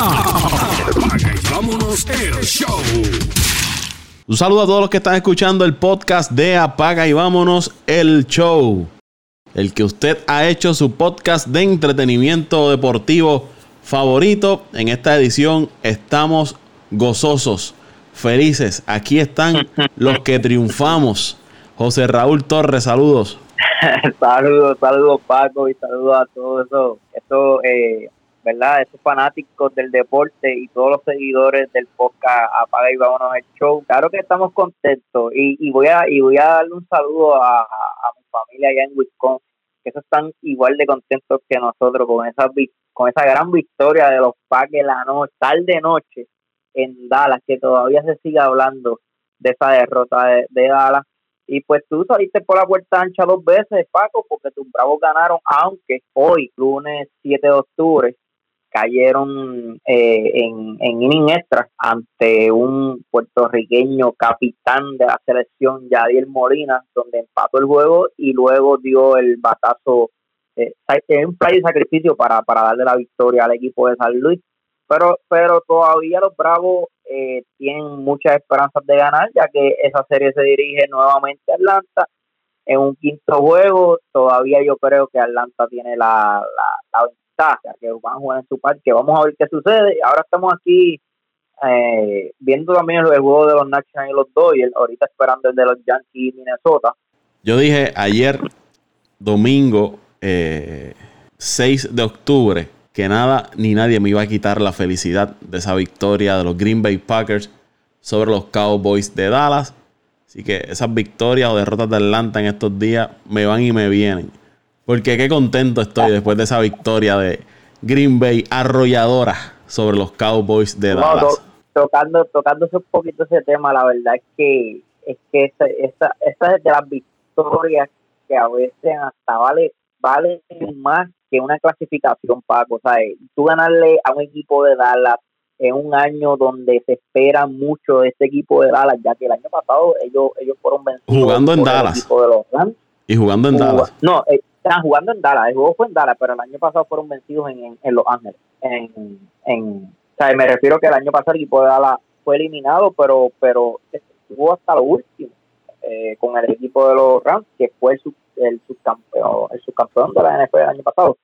Apaga y vámonos el show. Un saludo a todos los que están escuchando el podcast de Apaga y vámonos el show. El que usted ha hecho su podcast de entretenimiento deportivo favorito. En esta edición estamos gozosos, felices. Aquí están los que triunfamos. José Raúl Torres, saludos. saludos, saludos Paco y saludos a todos esos, esos eh, ¿verdad? Esos fanáticos del deporte y todos los seguidores del podcast Apaga y Vámonos el Show. Claro que estamos contentos y, y voy a y voy a darle un saludo a, a, mi familia allá en Wisconsin, que esos están igual de contentos que nosotros con esa con esa gran victoria de los Packers la noche, tarde noche en Dallas, que todavía se sigue hablando de esa derrota de, de Dallas y pues tú saliste por la puerta ancha dos veces, Paco, porque tus bravos ganaron, aunque hoy, lunes 7 de octubre, cayeron eh, en, en inning extra ante un puertorriqueño capitán de la selección, Yadiel Molina, donde empató el juego y luego dio el batazo, eh, un play de sacrificio para, para darle la victoria al equipo de San Luis. Pero, pero todavía los Bravos eh, tienen muchas esperanzas de ganar, ya que esa serie se dirige nuevamente a Atlanta en un quinto juego. Todavía yo creo que Atlanta tiene la, que van a jugar en su parque. Vamos a ver qué sucede. Ahora estamos aquí eh, viendo también el, juego de los Nationals y los Dodgers, ahorita esperando el de los Yankees y Minnesota. Yo dije ayer, domingo eh, 6 de octubre, que nada ni nadie me iba a quitar la felicidad de esa victoria de los Green Bay Packers sobre los Cowboys de Dallas. Así que esas victorias o derrotas de Atlanta en estos días me van y me vienen. Porque qué contento estoy después de esa victoria de Green Bay arrolladora sobre los Cowboys de Dallas. tocando, tocando un poquito ese tema, la verdad es que es que esta, esta, esta es de las victorias que a veces hasta vale, vale más que una clasificación, Paco. O sea, tú ganarle a un equipo de Dallas en un año donde se espera mucho de este equipo de Dallas, ya que el año pasado ellos ellos fueron vencidos. Jugando en Dallas. y jugando en Dallas. No, eh, estaban jugando en Dallas. El juego fue en Dallas, pero el año pasado fueron vencidos en, en, Los Ángeles. En, en, o sea, me refiero que el año pasado el equipo de Dallas fue eliminado, pero pero estuvo hasta lo último eh, con el equipo de los Rams, que fue el, el subcampeón, el subcampeón de la NFL el año pasado.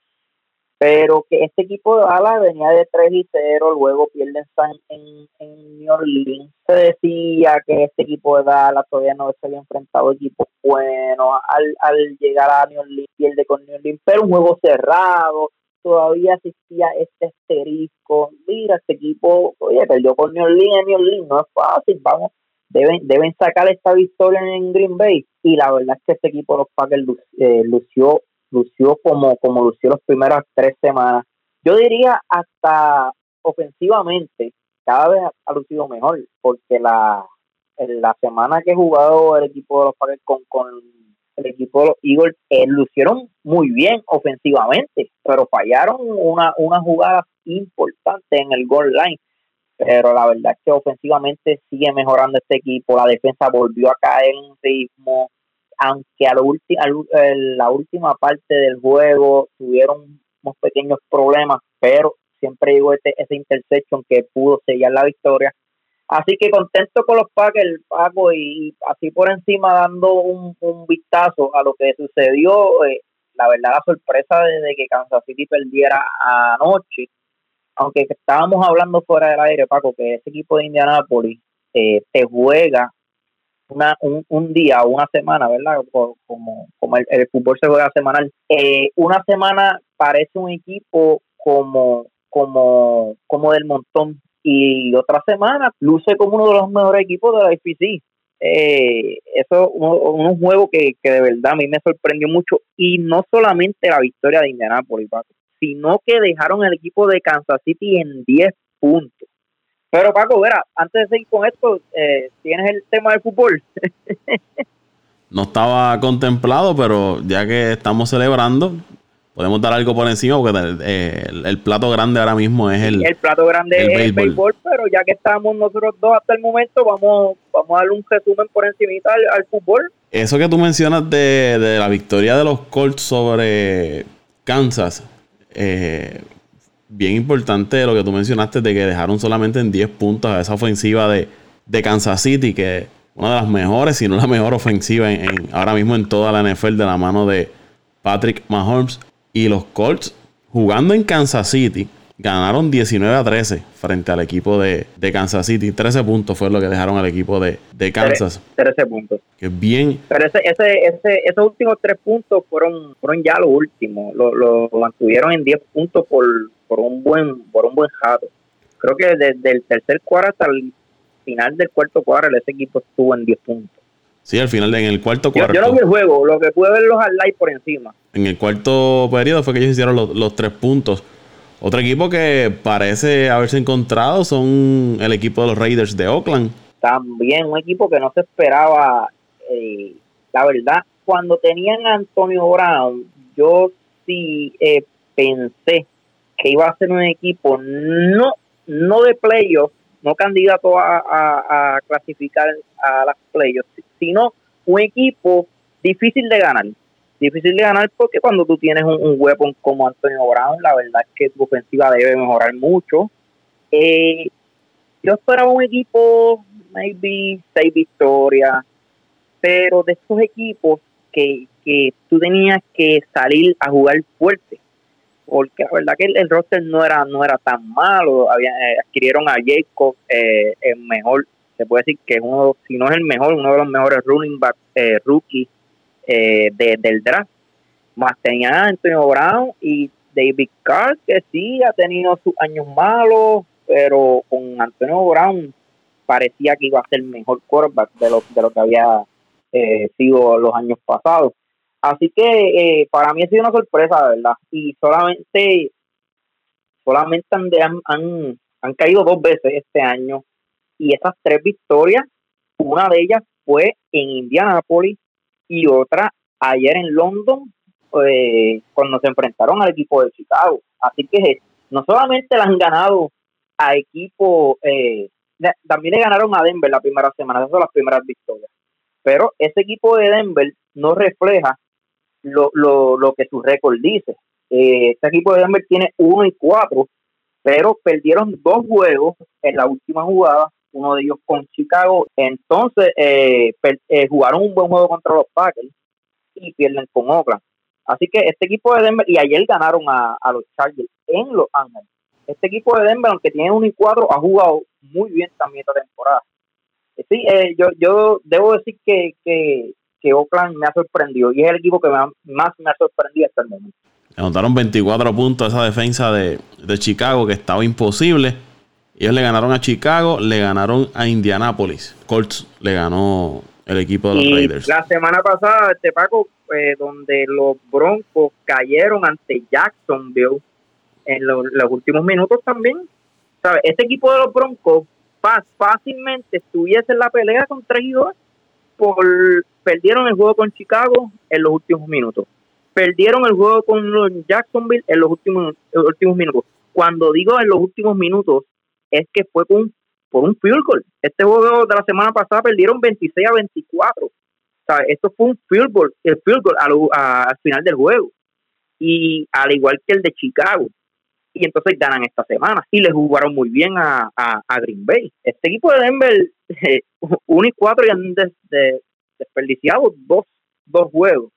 Pero que este equipo de Dallas venía de 3 y 0, luego pierden en, en New Orleans. Se decía que este equipo de Dallas todavía no se había enfrentado equipos buenos. Al, al llegar a New Orleans, pierde con New Orleans, pero un juego cerrado. Todavía existía este asterisco. Mira, este equipo, oye, perdió con New Orleans New Orleans, no es fácil, vamos deben deben sacar esta victoria en Green Bay y la verdad es que este equipo los Packers eh, lució lució como como lució las primeras tres semanas. Yo diría hasta ofensivamente cada vez ha, lucido mejor porque la la semana que he jugado el equipo de los Packers con, con el equipo de los Eagles eh, lucieron muy bien ofensivamente pero fallaron una una jugada importante en el goal line. Pero la verdad es que ofensivamente sigue mejorando este equipo, la defensa volvió a caer en ritmo, aunque a lo la última parte del juego tuvieron unos pequeños problemas, pero siempre llegó este, ese intersection que pudo sellar la victoria. Así que contento con los Packers, Paco, y, así por encima dando un, vistazo a lo que sucedió. Eh, la verdad, la sorpresa desde que Kansas City perdiera anoche aunque estábamos hablando fuera del aire, Paco, que ese equipo de Indianapolis eh, te juega una, un, un día o una semana, ¿verdad? Como, como el, fútbol se juega semanal. Eh, una semana parece un equipo como, como, como del montón y otra semana luce como uno de los mejores equipos de la IPC. Eh, eso un, un juego que, que de verdad a mí me sorprendió mucho y no solamente la victoria de Indianapolis, sino que dejaron el equipo de Kansas City en 10 puntos. Pero Paco, verá, antes de seguir con esto, eh, tienes el tema del fútbol. no estaba contemplado, pero ya que estamos celebrando, podemos dar algo por encima, porque el, plato grande ahora mismo es el. El plato grande es el béisbol, pero ya que estamos nosotros dos hasta el momento, vamos, vamos a darle un resumen por encima al, al fútbol. Eso que tú mencionas de, de la victoria de los Colts sobre Kansas, eh, bien importante lo que tú mencionaste de que dejaron solamente en 10 puntos a esa ofensiva de, de Kansas City, que una de las mejores, si no la mejor ofensiva en, ahora mismo en toda la NFL de la mano de Patrick Mahomes. Y los Colts jugando en Kansas City ganaron 19 a 13 frente al equipo de, Kansas City. 13 puntos fue lo que dejaron al equipo de, Kansas. 13 puntos. Que bien. Pero ese, ese, esos últimos 3 puntos fueron, fueron ya los últimos. Lo, mantuvieron en 10 puntos por, por un buen por un buen jato. Creo que desde el tercer cuarto hasta el final del cuarto cuadro ese equipo estuvo en 10 puntos. Sí, al final, en el cuarto cuarto. Yo, no vi el juego, lo que pude ver los highlights por encima. En el cuarto periodo fue que ellos hicieron los, los tres puntos. Otro equipo que parece haberse encontrado son el equipo de los Raiders de Oakland. También un equipo que no se esperaba, eh, la verdad, cuando tenían a Antonio Brown, yo sí eh, pensé que iba a ser un equipo no, no de playoffs, no candidato a, clasificar a las playoffs, sino un equipo difícil de ganar. Difícil de ganar porque cuando tú tienes un, un weapon como Antonio Brown, la verdad es que tu ofensiva debe mejorar mucho. Eh, yo esperaba un equipo, maybe seis victorias, pero de estos equipos que, que tú tenías que salir a jugar fuerte porque la verdad que el, roster no era no era tan malo. Había, eh, adquirieron a Jacob eh, el mejor se puede decir que es uno si no es el mejor uno de los mejores running back eh, rookies eh, del draft. Más tenían Antonio Brown y David Carr que sí ha tenido sus años malos pero con Antonio Brown parecía que iba a ser el mejor quarterback de lo, de lo que había sido los años pasados Así que eh, para mí ha sido una sorpresa, verdad. Y solamente, solamente han, han, han caído dos veces este año. Y esas tres victorias, una de ellas fue en Indianapolis y otra ayer en London, eh, cuando se enfrentaron al equipo de Chicago. Así que no solamente la han ganado a equipo, eh, también le ganaron a Denver la primera semana, esas son las primeras victorias. Pero ese equipo de Denver no refleja lo, lo, lo que su récord dice. Eh, este equipo de Denver tiene 1 y 4, pero perdieron dos juegos en la última jugada, uno de ellos con Chicago. Entonces eh, eh, jugaron un buen juego contra los Packers y pierden con Oakland. Así que este equipo de Denver, y ayer ganaron a, los Chargers en Los Ángeles. Este equipo de Denver, aunque tiene 1 y 4, ha jugado muy bien también esta temporada. Sí, yo, yo debo decir que, que que Oakland me ha sorprendido y es el equipo que más me ha sorprendido hasta el momento. Anotaron 24 puntos a esa defensa de, Chicago que estaba imposible. Ellos le ganaron a Chicago, le ganaron a Indianapolis. Colts le ganó el equipo de los Raiders. La semana pasada, este Paco, eh, donde los Broncos cayeron ante Jacksonville en los últimos minutos también. ¿Sabes? Este equipo de los Broncos fácilmente estuviese en la pelea con 3 y 2 por perdieron el juego con Chicago en los últimos minutos. Perdieron el juego con Jacksonville en los últimos, últimos minutos. Cuando digo en los últimos minutos, es que fue por un field goal. Este juego de la semana pasada perdieron 26 a 24. O sea, esto fue un field goal, el field goal al final del juego. Y al igual que el de Chicago. Y entonces ganan esta semana. Y le jugaron muy bien a, Green Bay. Este equipo de Denver, 1 y 4 y han de, desperdiciado dos, dos juegos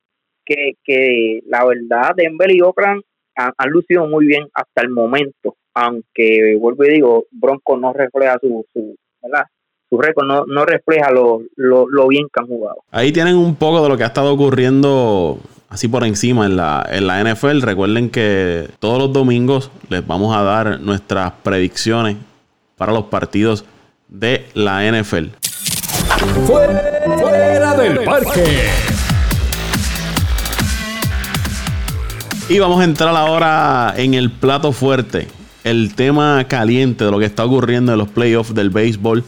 que, que la verdad Denver y Oakland han, lucido muy bien hasta el momento, aunque vuelvo y digo, Bronco no refleja su, su su récord no, no refleja lo, lo, bien que han jugado. Ahí tienen un poco de lo que ha estado ocurriendo así por encima en la, en la NFL. Recuerden que todos los domingos les vamos a dar nuestras predicciones para los partidos de la NFL. Fuera del parque. Y vamos a entrar ahora en el plato fuerte, el tema caliente de lo que está ocurriendo en los playoffs del béisbol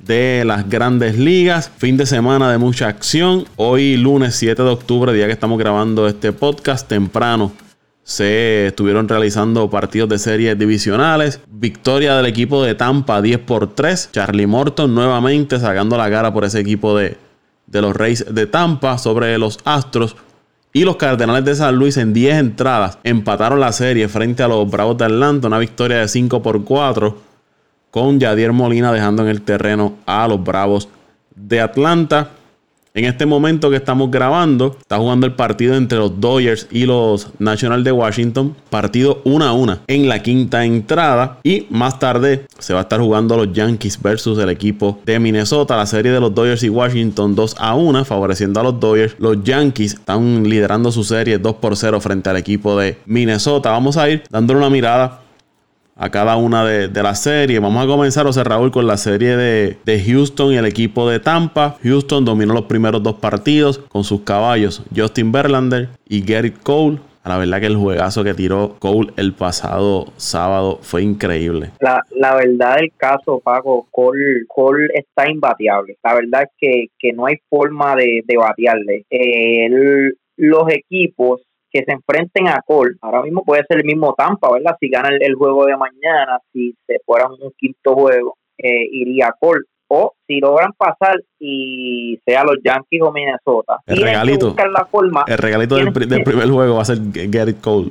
de las grandes ligas. Fin de semana de mucha acción. Hoy lunes 7 de octubre, día que estamos grabando este podcast temprano se estuvieron realizando partidos de series divisionales. Victoria del equipo de Tampa 10 por 3. Charlie Morton nuevamente sacando la cara por ese equipo de, de los Reyes de Tampa sobre los Astros. Y los Cardenales de San Luis en 10 entradas empataron la serie frente a los Bravos de Atlanta. Una victoria de 5 por 4 con Yadier Molina dejando en el terreno a los Bravos de Atlanta. En este momento que estamos grabando, está jugando el partido entre los Dodgers y los National de Washington. Partido 1 a 1 en la quinta entrada. Y más tarde se va a estar jugando los Yankees versus el equipo de Minnesota. La serie de los Dodgers y Washington 2 a 1, favoreciendo a los Dodgers. Los Yankees están liderando su serie 2 por 0 frente al equipo de Minnesota. Vamos a ir dándole una mirada a cada una de, de las series. Vamos a comenzar, José Raúl, con la serie de, de, Houston y el equipo de Tampa. Houston dominó los primeros dos partidos con sus caballos Justin Verlander y Garrett Cole. La verdad que el juegazo que tiró Cole el pasado sábado fue increíble. La, la verdad del caso, Paco, Cole, Cole está imbateable. La verdad es que, que no hay forma de, de batearle. Eh, los equipos que se enfrenten a Cole. Ahora mismo puede ser el mismo Tampa, ¿verdad? Si gana el, juego de mañana, si se fuera un quinto juego, eh, iría a Cole. O si logran pasar y sea los Yankees o Minnesota. El regalito, la forma, el regalito del, primer juego va a ser Garrett Cole.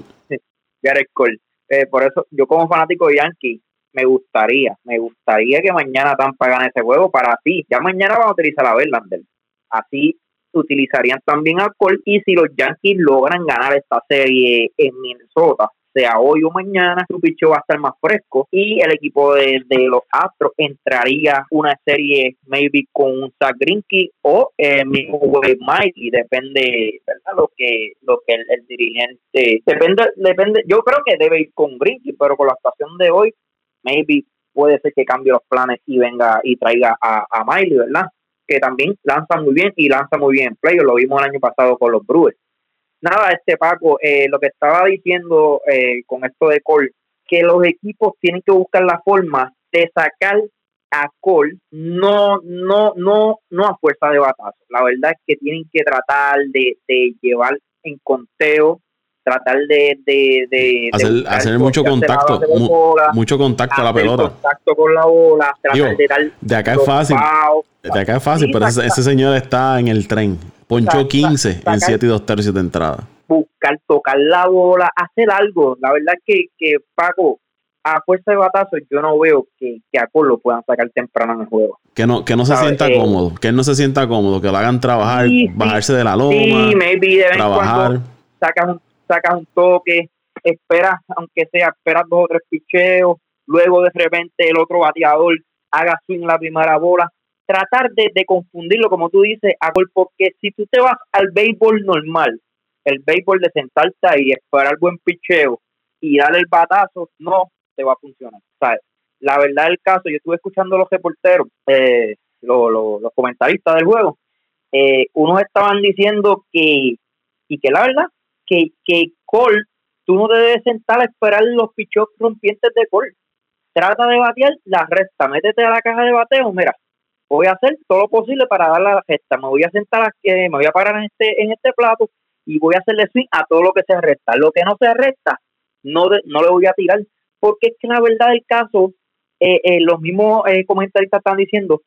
Garrett Cole. Eh, por eso yo como fanático de Yankees me gustaría, me gustaría que mañana Tampa gane ese juego para ti. Ya mañana van a utilizar a Verlander. Así utilizarían también alcohol y si los Yankees logran ganar esta serie en Minnesota, sea hoy o mañana, su picho va a estar más fresco y el equipo de, los Astros entraría una serie maybe con un Zach Greinke o el mismo Miley, depende, ¿verdad? Lo que lo que el, dirigente depende depende, yo creo que debe ir con Greinke, pero con la actuación de hoy maybe puede ser que cambie los planes y venga y traiga a, a Miley, ¿verdad? Que también lanza muy bien y lanza muy bien en play, lo vimos el año pasado con los Brewers. Nada, este Paco, eh, lo que estaba diciendo eh, con esto de Cole, que los equipos tienen que buscar la forma de sacar a Cole, no, no, no, no a fuerza de batazo. La verdad es que tienen que tratar de llevar en conteo tratar de, de, hacer, mucho contacto mucho contacto a la pelota. contacto con la bola tratar de, dar de acá es fácil de acá es fácil pero ese, señor está en el tren ponchó 15 en 7 y 2 tercios de entrada. buscar tocar la bola hacer algo. La verdad es que, que Paco a fuerza de batazo yo no veo que, que a Cole lo puedan sacar temprano en el juego. Que no, que no se sienta eh, cómodo, que él no se sienta cómodo, que lo hagan trabajar, bajarse de la loma, sí, maybe de trabajar. sacas un sacas un toque, esperas, aunque sea, esperas dos o tres picheos, luego de repente el otro bateador haga swing la primera bola. Tratar de, confundirlo, como tú dices, a gol, porque si tú te vas al béisbol normal, el béisbol de sentarte ahí esperar buen picheo y darle el batazo, no te va a funcionar. La verdad del caso, yo estuve escuchando a los reporteros, eh, los comentaristas del juego, eh, unos estaban diciendo que, y que la verdad, que, que Cole, tú no debes sentar a esperar los pichos rompientes de Cole. Trata de batear la recta, métete a la caja de bateo, mira, voy a hacer todo lo posible para dar la recta, me voy a sentar, a, me voy a parar en este, en este plato y voy a hacerle swing a todo lo que se recta. Lo que no se recta, no, no le voy a tirar, porque es que la verdad del caso, eh, eh, los mismos eh, comentaristas están diciendo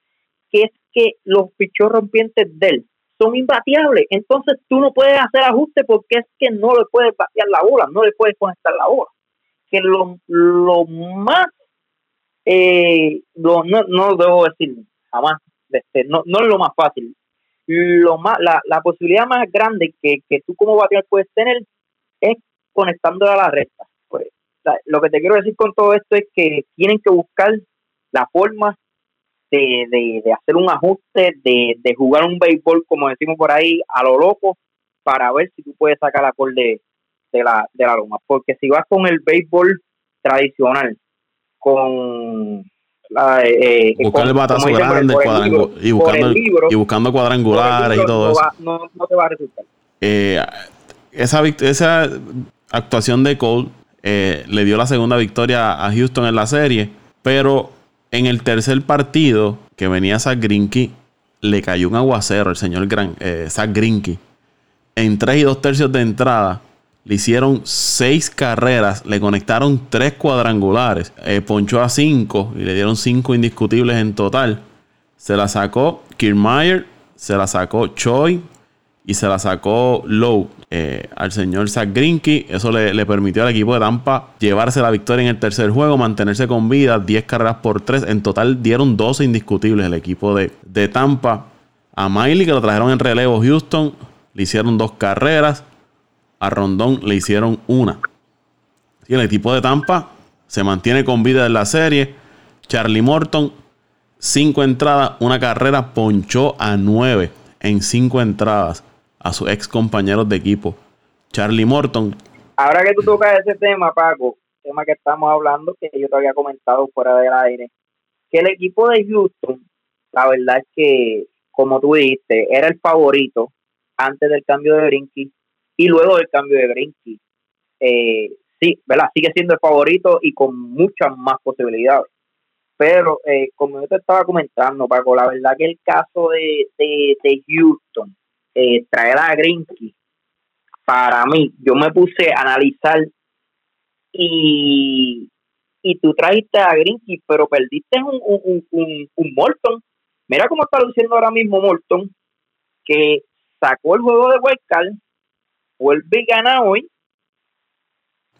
que es que los pichos rompientes de él son imbatiables. Entonces tú no puedes hacer ajuste porque es que no le puedes batear la bola, no le puedes conectar la bola. Que lo, lo más, eh, no, no debo decir jamás, este, no, no es lo más fácil. Lo más, la, la posibilidad más grande que, que tú como bateador puedes tener es conectándola a la recta. Pues, lo que te quiero decir con todo esto es que tienen que buscar la forma de, de, hacer un ajuste, de, de, jugar un béisbol, como decimos por ahí, a lo loco, para ver si tú puedes sacar la col de, de, la, de la loma. Porque si vas con el béisbol tradicional, con la, eh, eh buscar el batazo grande y, buscando, y buscando cuadrangulares y todo eso. no, no, te va a resultar. Eh, esa, esa actuación de Cole eh, le dio la segunda victoria a Houston en la serie, pero en el tercer partido que venía Zach Grinky, le cayó un aguacero al señor Gran, eh, Zach Grinky. En tres y dos tercios de entrada, le hicieron seis carreras, le conectaron tres cuadrangulares, eh, ponchó a cinco y le dieron cinco indiscutibles en total. Se la sacó Kiermaier, se la sacó Choi y se la sacó low eh, al señor Zach Greinke. Eso le, permitió al equipo de Tampa llevarse la victoria en el tercer juego, mantenerse con vida, 10 carreras por 3. En total dieron 12 indiscutibles el equipo de, de Tampa. A Miley, que lo trajeron en relevo Houston, le hicieron dos carreras. A Rondón le hicieron una. Y el equipo de Tampa se mantiene con vida en la serie. Charlie Morton, cinco entradas, una carrera, ponchó a nueve en cinco entradas a sus ex compañeros de equipo. Charlie Morton. Ahora que tú tocas ese tema, Paco, tema que estamos hablando, que yo te había comentado fuera del aire, que el equipo de Houston, la verdad es que, como tú dijiste, era el favorito antes del cambio de Brinky y luego del cambio de Brinky. Eh, sí, ¿verdad? Sigue siendo el favorito y con muchas más posibilidades. Pero, eh, como yo te estaba comentando, Paco, la verdad que el caso de, de, Houston, eh, traer a Grinky, para mí, yo me puse a analizar y, y tú trajiste a Grinky, pero perdiste un, un, un, un Morton. Mira cómo está luciendo ahora mismo Morton, que sacó el juego de Wildcard, vuelve y gana hoy,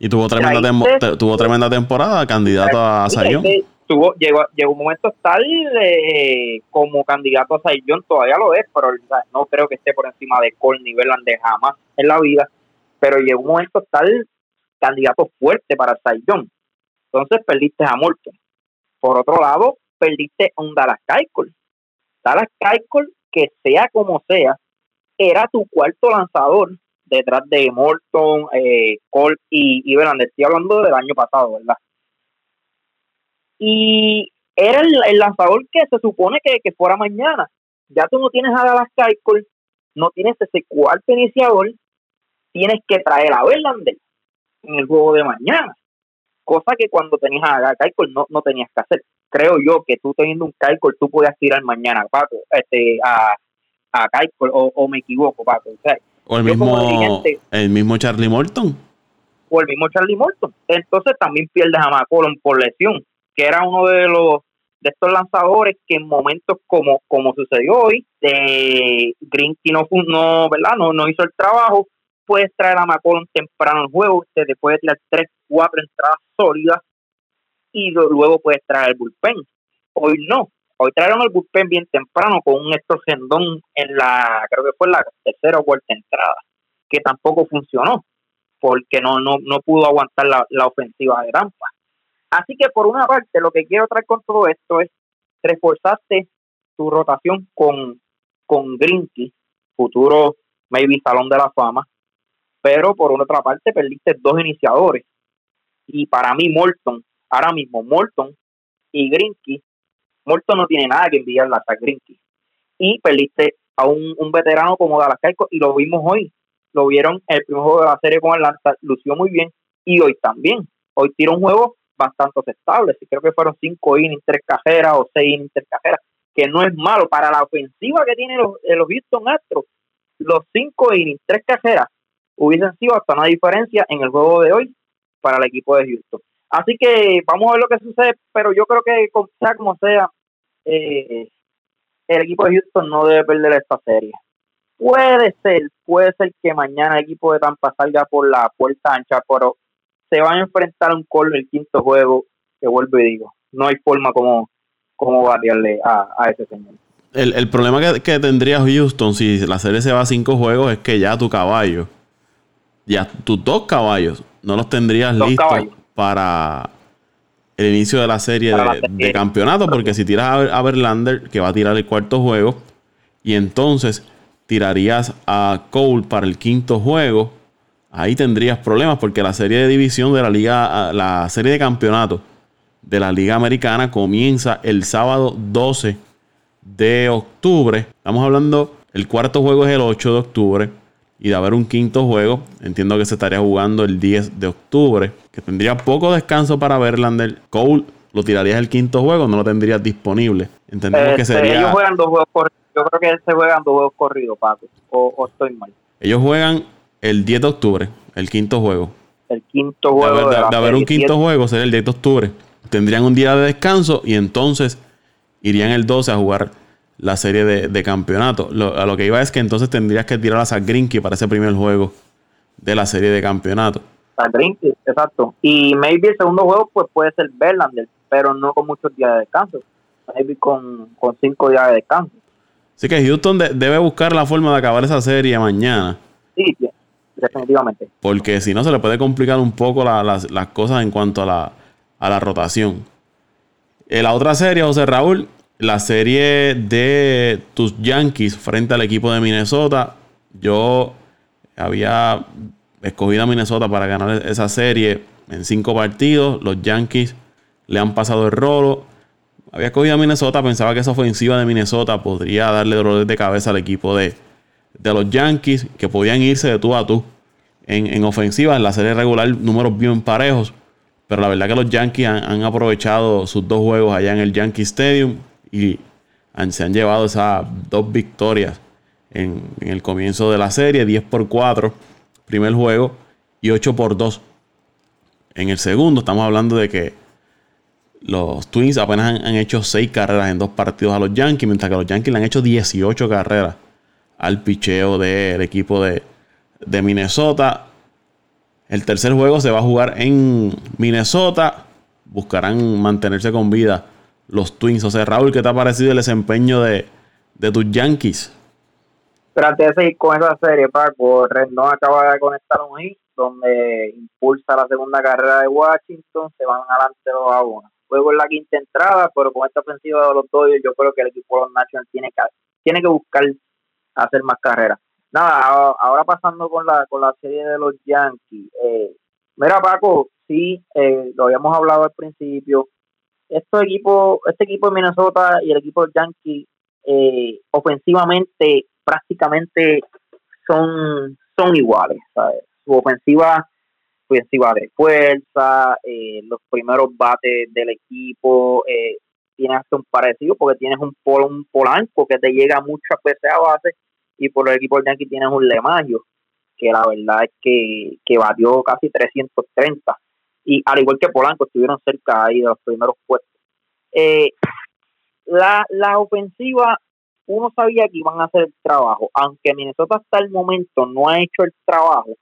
y tuvo tremenda, tuvo tremenda temporada, candidato a Sayón. Tuvo, llegó, llegó un momento tal eh, como candidato a Sayón, todavía lo es, pero no creo que esté por encima de Cole ni de jamás en la vida. Pero llegó un momento tal candidato fuerte para Sayón. Entonces perdiste a Morton. Por otro lado, perdiste a un Dallas Keuchel. Dallas Keuchel, que sea como sea, era tu cuarto lanzador detrás de Morton, eh, Cole y, y Estoy hablando del año pasado, ¿verdad? Y era el, lanzador que se supone que, fuera mañana. Ya tú no tienes a Dallas Keuchel, no tienes ese cuarto iniciador, tienes que traer a Verlander en el juego de mañana. Cosa que cuando tenías a Keuchel no, no tenías que hacer. Creo yo que tú teniendo un Keuchel tú podías tirar mañana, Paco, este, a, a o, o me equivoco, Paco. O sea, o el mismo, el mismo Charlie Morton. O el mismo Charlie Morton. Entonces también pierdes a McCollum por lesión, que era uno de los de estos lanzadores que en momentos como, como sucedió hoy, de Greenkey no, no, ¿verdad? No, no hizo el trabajo, puedes traer a McCollum temprano el juego, usted puede tirar tres, cuatro entradas sólidas y luego puedes traer el bullpen. Hoy no, Hoy trajeron el bullpen bien temprano con un Héctor en la, creo que fue la tercera o cuarta entrada, que tampoco funcionó, porque no, no, no pudo aguantar la, ofensiva de Tampa. Así que por una parte, lo que quiero traer con todo esto es reforzarte tu rotación con, con Grinky, futuro maybe Salón de la Fama, pero por otra parte perdiste dos iniciadores. Y para mí Morton, ahora mismo Morton y Grinky Morton no tiene nada que enviar a Zach Y perdiste a un, veterano como Dallas Caico y lo vimos hoy. Lo vieron el primer juego de la serie con Atlanta, lució muy bien y hoy también. Hoy tiró un juego bastante aceptable. Creo que fueron cinco innings, tres cajeras o seis innings, tres cajeras, que no es malo para la ofensiva que tienen los, eh, los Houston Astros. Los cinco innings, tres cajeras hubiesen sido hasta una diferencia en el juego de hoy para el equipo de Houston. Así que vamos a ver lo que sucede, pero yo creo que sea como sea, eh, el equipo de Houston no debe perder esta serie. Puede ser, puede ser que mañana el equipo de Tampa salga por la puerta ancha, pero se van a enfrentar a un call el quinto juego, que vuelvo y digo, no hay forma como, como variarle a, ese señor. El, problema que, tendría Houston si la serie se va a cinco juegos es que ya tu caballo, ya tus dos caballos, no los tendrías listos para el inicio de la serie de, campeonato, porque si tiras a, Verlander, que va a tirar el cuarto juego, y entonces tirarías a Cole para el quinto juego, ahí tendrías problemas, porque la serie de división de la liga, la serie de campeonato de la liga americana comienza el sábado 12 de octubre. Estamos hablando, el cuarto juego es el 8 de octubre y de haber un quinto juego, entiendo que se estaría jugando el 10 de octubre, que tendría poco descanso para Verlander. Cole lo tirarías el quinto juego, no lo tendrías disponible. Entendemos que este, sería. Ellos juegan dos juegos corridos. Yo creo que se juegan dos juegos corridos, Paco. O, estoy mal. Ellos juegan el 10 de octubre, el quinto juego. El quinto juego. De haber, un quinto juego sería el 10 de octubre. Tendrían un día de descanso y entonces irían el 12 a jugar la serie de, campeonato. a lo que iba es que entonces tendrías que tirar a Zach para ese primer juego de la serie de campeonato. Zach exacto. Y maybe el segundo juego pues puede ser Verlander, pero no con muchos días de descanso. Maybe con, con cinco días de descanso. Así que Houston debe buscar la forma de acabar esa serie mañana. Sí, definitivamente. Porque si no, se le puede complicar un poco las, cosas en cuanto a la, rotación. En la otra serie, José Raúl, la serie de tus Yankees frente al equipo de Minnesota. Yo había escogido a Minnesota para ganar esa serie en cinco partidos. Los Yankees le han pasado el rolo. Había escogido a Minnesota, pensaba que esa ofensiva de Minnesota podría darle dolores de cabeza al equipo de, los Yankees, que podían irse de tú a tú en, en ofensiva. En la serie regular, números bien parejos. Pero la verdad que los Yankees han, aprovechado sus dos juegos allá en el Yankee Stadium y se han llevado esas dos victorias en, el comienzo de la serie, 10 por 4, primer juego, y 8 por 2 en el segundo. Estamos hablando de que los Twins apenas han, hecho 6 carreras en dos partidos a los Yankees, mientras que los Yankees le han hecho 18 carreras al picheo del equipo de, de Minnesota. El tercer juego se va a jugar en Minnesota. Buscarán mantenerse con vida los Twins. O sea, Raúl, ¿qué te ha parecido el desempeño de, tus Yankees? Antes de seguir con esa serie, Paco, Rendón acaba de conectar un hit donde impulsa la segunda carrera de Washington. Se van adelante los a uno. Juego en la quinta entrada, pero con esta ofensiva de los Dodgers, yo creo que el equipo de los Nationals tiene que, tiene que buscar hacer más carreras nada, ahora pasando con la, con la serie de los Yankees. Eh, mira, Paco, sí, eh, lo habíamos hablado al principio. Estos equipos, este equipo de Minnesota y el equipo de Yankees, eh, ofensivamente, prácticamente son, son iguales. Su ofensiva, ofensiva de fuerza, eh, los primeros bates del equipo, eh, tienes hasta un parecido porque tienes un, pol, polanco que te llega muchas veces a base y por el equipo del Yankee tienes un Lemayo, que la verdad es que, que batió casi 330. Y al igual que Polanco, estuvieron cerca ahí de los primeros puestos. Eh, la, la ofensiva, uno sabía que iban a hacer el trabajo, aunque Minnesota hasta el momento no ha hecho el trabajo,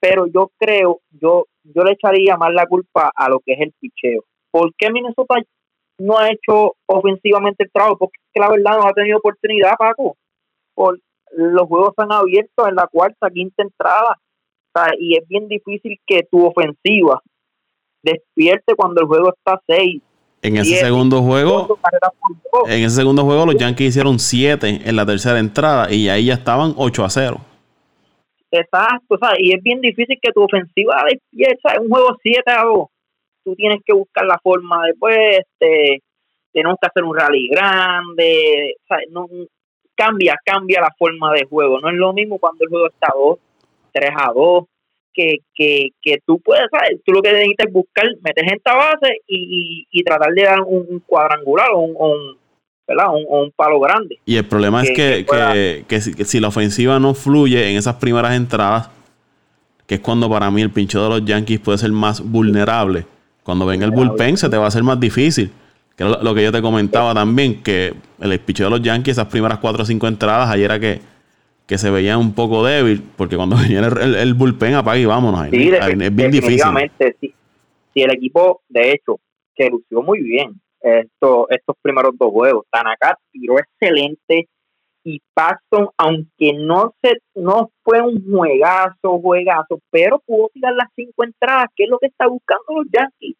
pero yo creo, yo, yo le echaría más la culpa a lo que es el picheo. ¿Por qué Minnesota no ha hecho ofensivamente el trabajo? Porque la verdad no ha tenido oportunidad, Paco por los juegos han abierto en la cuarta, quinta entrada. y es bien difícil que tu ofensiva despierte cuando el juego está 6. En ese segundo juego, en ese segundo juego los Yankees hicieron 7 en la tercera entrada y ahí ya estaban 8 a 0. Exacto, y es bien difícil que tu ofensiva despierte en un juego 7 a 2. Tú tienes que buscar la forma después, este, tenemos que hacer un rally grande, No, cambia, cambia la forma de juego. No es lo mismo cuando el juego está 2, 3 a 2, que, que, que tú puedes, ¿sabes? Tú lo que necesitas es buscar, meter gente a base y, y, tratar de dar un, cuadrangular o un, un ¿verdad? Un, palo grande. Y el problema es que, que, que, si, la ofensiva no fluye en esas primeras entradas, que es cuando para mí el pincho de los Yankees puede ser más vulnerable. Cuando venga el bullpen se te va a hacer más difícil. Que lo, que yo te comentaba también, que el picheo de los Yankees, esas primeras cuatro o cinco entradas, ayer era que, que se veía un poco débil, porque cuando venía el, el, bullpen, apaga y vámonos. Ahí, es bien difícil. Sí, sí, el equipo, de hecho, que lució muy bien estos, estos primeros dos juegos. Tanaka tiró excelente y Paxton, aunque no se no fue un juegazo, juegazo, pero pudo tirar las cinco entradas, que es lo que está buscando los Yankees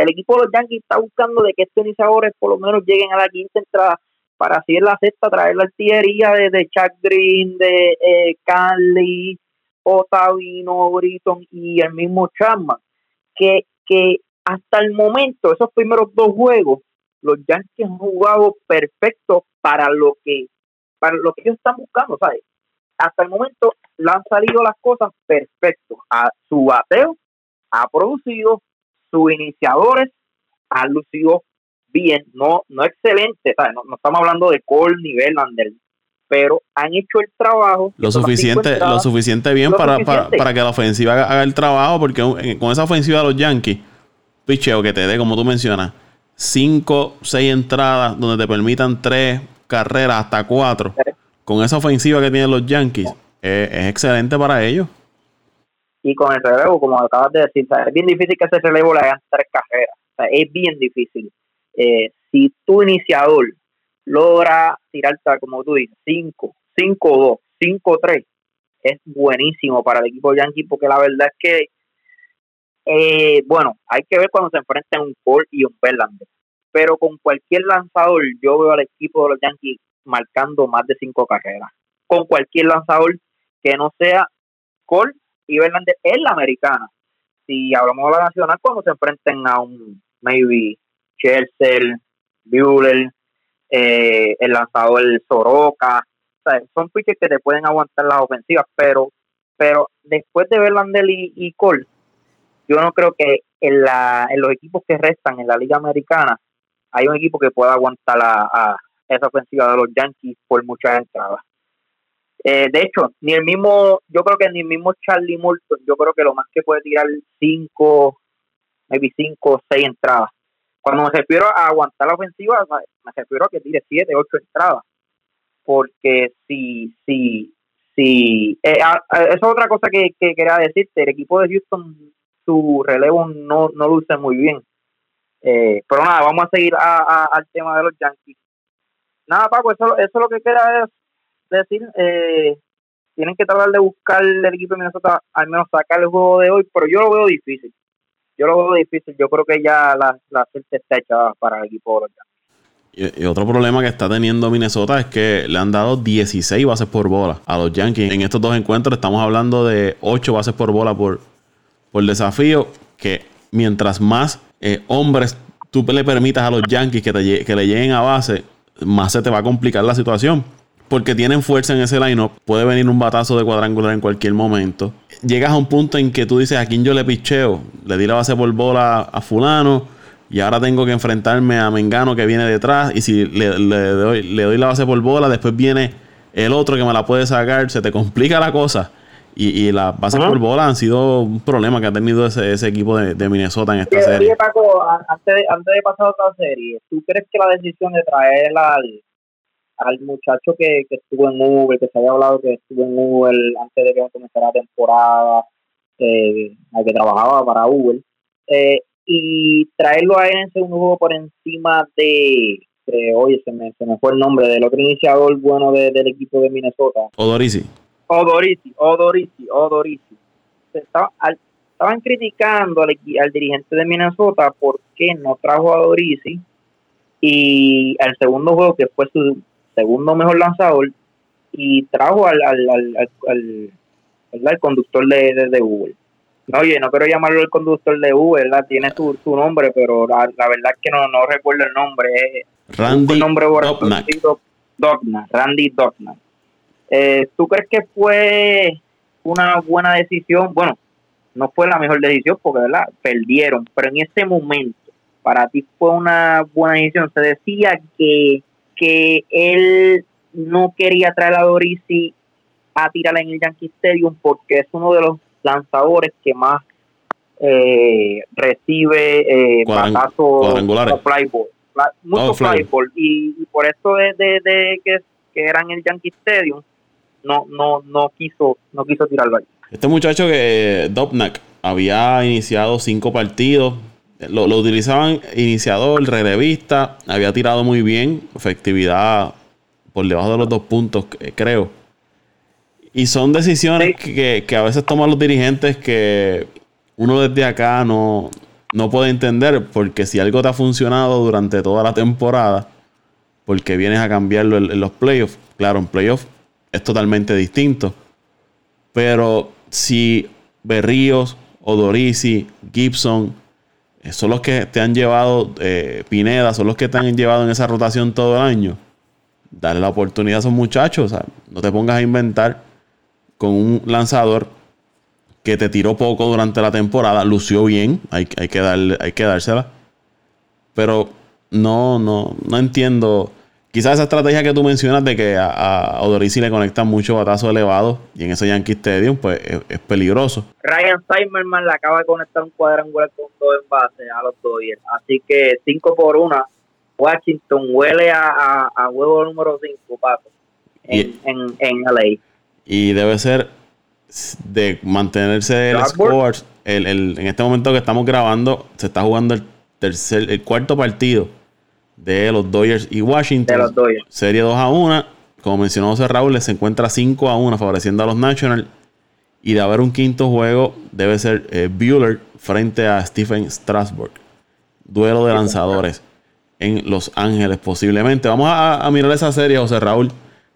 el equipo de los Yankees está buscando de que estos iniciadores por lo menos lleguen a la quinta entrada para así la sexta traer la artillería de, de Chuck Green, de eh, Canley, Otavino, Britton y el mismo Chapman. Que, que hasta el momento, esos primeros dos juegos, los Yankees han jugado perfecto para lo que para lo que ellos están buscando, ¿sabes? Hasta el momento le han salido las cosas perfecto. A su bateo ha producido, sus iniciadores han lucido bien, no, no excelente, No, estamos hablando de Cole ni Verlander, pero han hecho el trabajo. Lo suficiente, lo suficiente bien para, Para, que la ofensiva haga, el trabajo, porque con esa ofensiva de los Yankees, picheo que te dé, como tú mencionas, 5, 6 entradas donde te permitan 3 carreras, hasta cuatro, con esa ofensiva que tienen los Yankees, es excelente para ellos. Y con el relevo, como acabas de decir, es bien difícil que ese relevo le hagan tres carreras. es bien difícil. Eh, si tu iniciador logra tirarte, como tú dices, 5, 5-2, 5-3, es buenísimo para el equipo Yankee porque la verdad es que, eh, bueno, hay que ver cuando se enfrenten un Cole y un Verlander. Pero con cualquier lanzador, yo veo al equipo de los Yankees marcando más de cinco carreras. Con cualquier lanzador que no sea Cole y Verlander en la americana. Si hablamos de la nacional, cuando se enfrenten a un maybe Chelsea, Buehler, eh, el lanzador Soroka, son pitchers que te pueden aguantar las ofensivas, pero pero después de Verlander y, y Cole, yo no creo que en, la, en los equipos que restan en la Liga Americana hay un equipo que pueda aguantar a, esa ofensiva de los Yankees por muchas entradas. Eh, de hecho, ni el mismo, yo creo que ni el mismo Charlie Morton, yo creo que lo más que puede tirar cinco, maybe cinco o seis entradas. Cuando me refiero a aguantar la ofensiva, me refiero a que tire siete, ocho entradas porque si, si, si, eh, es otra cosa que, quería decirte, el equipo de Houston, su relevo no, no luce muy bien. Eh, pero nada, vamos a seguir al tema de los Yankees. Nada, Paco, eso, eso lo que queda es decir, eh, tienen que tratar de buscar el equipo de Minnesota, al menos sacar el juego de hoy, pero yo lo veo difícil. Yo lo veo difícil, yo creo que ya la, la suerte está hecha para el equipo de los Yankees. Y, otro problema que está teniendo Minnesota es que le han dado 16 bases por bola a los Yankees. En estos dos encuentros estamos hablando de 8 bases por bola por, por desafío. Que mientras más eh, hombres tú le permitas a los Yankees que, que le lleguen a base, más se te va a complicar la situación. Porque tienen fuerza en ese lineup. Puede venir un batazo de cuadrangular en cualquier momento. Llegas a un punto en que tú dices a quién yo le picheo. Le di la base por bola a Fulano y ahora tengo que enfrentarme a Mengano que viene detrás y si le, doy, le doy la base por bola, después viene el otro que me la puede sacar, se te complica la cosa. Y, y las bases por bola han sido un problema que ha tenido ese, ese equipo de, Minnesota en esta serie. Oye, Paco, antes de, antes de pasar a otra serie, ¿tú crees que la decisión de traer al, al muchacho que, que estuvo en Uber, que se había hablado que estuvo en Uber antes de que comenzara la temporada, eh, al que trabajaba para Uber, eh, y traerlo a él en segundo juego por encima de, oye, se me, se me fue el nombre del otro iniciador bueno del equipo de Minnesota. Odorisi. Odorisi, Odorisi, Odorisi. estaban criticando al, al, dirigente de Minnesota porque no trajo a Odorisi y al segundo juego, que fue su segundo mejor lanzador, y trajo al, al, al, al, conductor de, de, de Google. Oye, no quiero llamarlo el conductor de U, ¿verdad? Tiene su, su nombre, pero la, verdad es que no, no recuerdo el nombre. Randy nombre Dogna. Randy Dogna. Eh, ¿Tú crees que fue una buena decisión? Bueno, no fue la mejor decisión porque, ¿verdad? Perdieron, pero en ese momento, para ti fue una buena decisión. Se decía que, que él no quería traer a Dorisi a tirarla en el Yankee Stadium porque es uno de los lanzadores que más eh, recibe eh, cuadrangulares flyball, mucho oh, flyball y, por eso de, de, que, que eran el Yankee Stadium no no no quiso no quiso tirarlo ahí este muchacho que Dobnak había iniciado cinco partidos. Lo, lo utilizaban iniciador relevista había tirado muy bien efectividad por debajo de los dos puntos creo. Y son decisiones que, a veces toman los dirigentes que uno desde acá no, no puede entender, porque si algo te ha funcionado durante toda la temporada, porque vienes a cambiarlo en, los playoffs, claro, en playoffs es totalmente distinto. Pero si Berríos, Odorisi, Gibson, eh, son los que te han llevado, eh, Pineda, son los que te han llevado en esa rotación todo el año, dale la oportunidad a esos muchachos, no te pongas a inventar con un lanzador que te tiró poco durante la temporada, lució bien, hay, hay, que, darle, hay que dársela. Pero no, no, no entiendo. Quizás esa estrategia que tú mencionas de que a, a Odorisi le conectan mucho batazo elevado y en ese Yankee Stadium, pues es, peligroso. Ryan Simerman le acaba de conectar un cuadrangular con dos envases a los Dodgers. Así que 5 por 1 Washington huele a, a, huevo número 5, paso, en, en, en LA. Y debe ser de mantenerse el score. El, el, en este momento que estamos grabando, se está jugando el tercer, el cuarto partido de los Dodgers y Washington. De los Dodgers. Serie 2 a 1. Como mencionó José Raúl, se encuentra 5 a 1 favoreciendo a los Nationals. Y de haber un quinto juego, debe ser eh, Bueller frente a Stephen Strasburg. Duelo de lanzadores en Los Ángeles, posiblemente. Vamos a, mirar esa serie, José Raúl.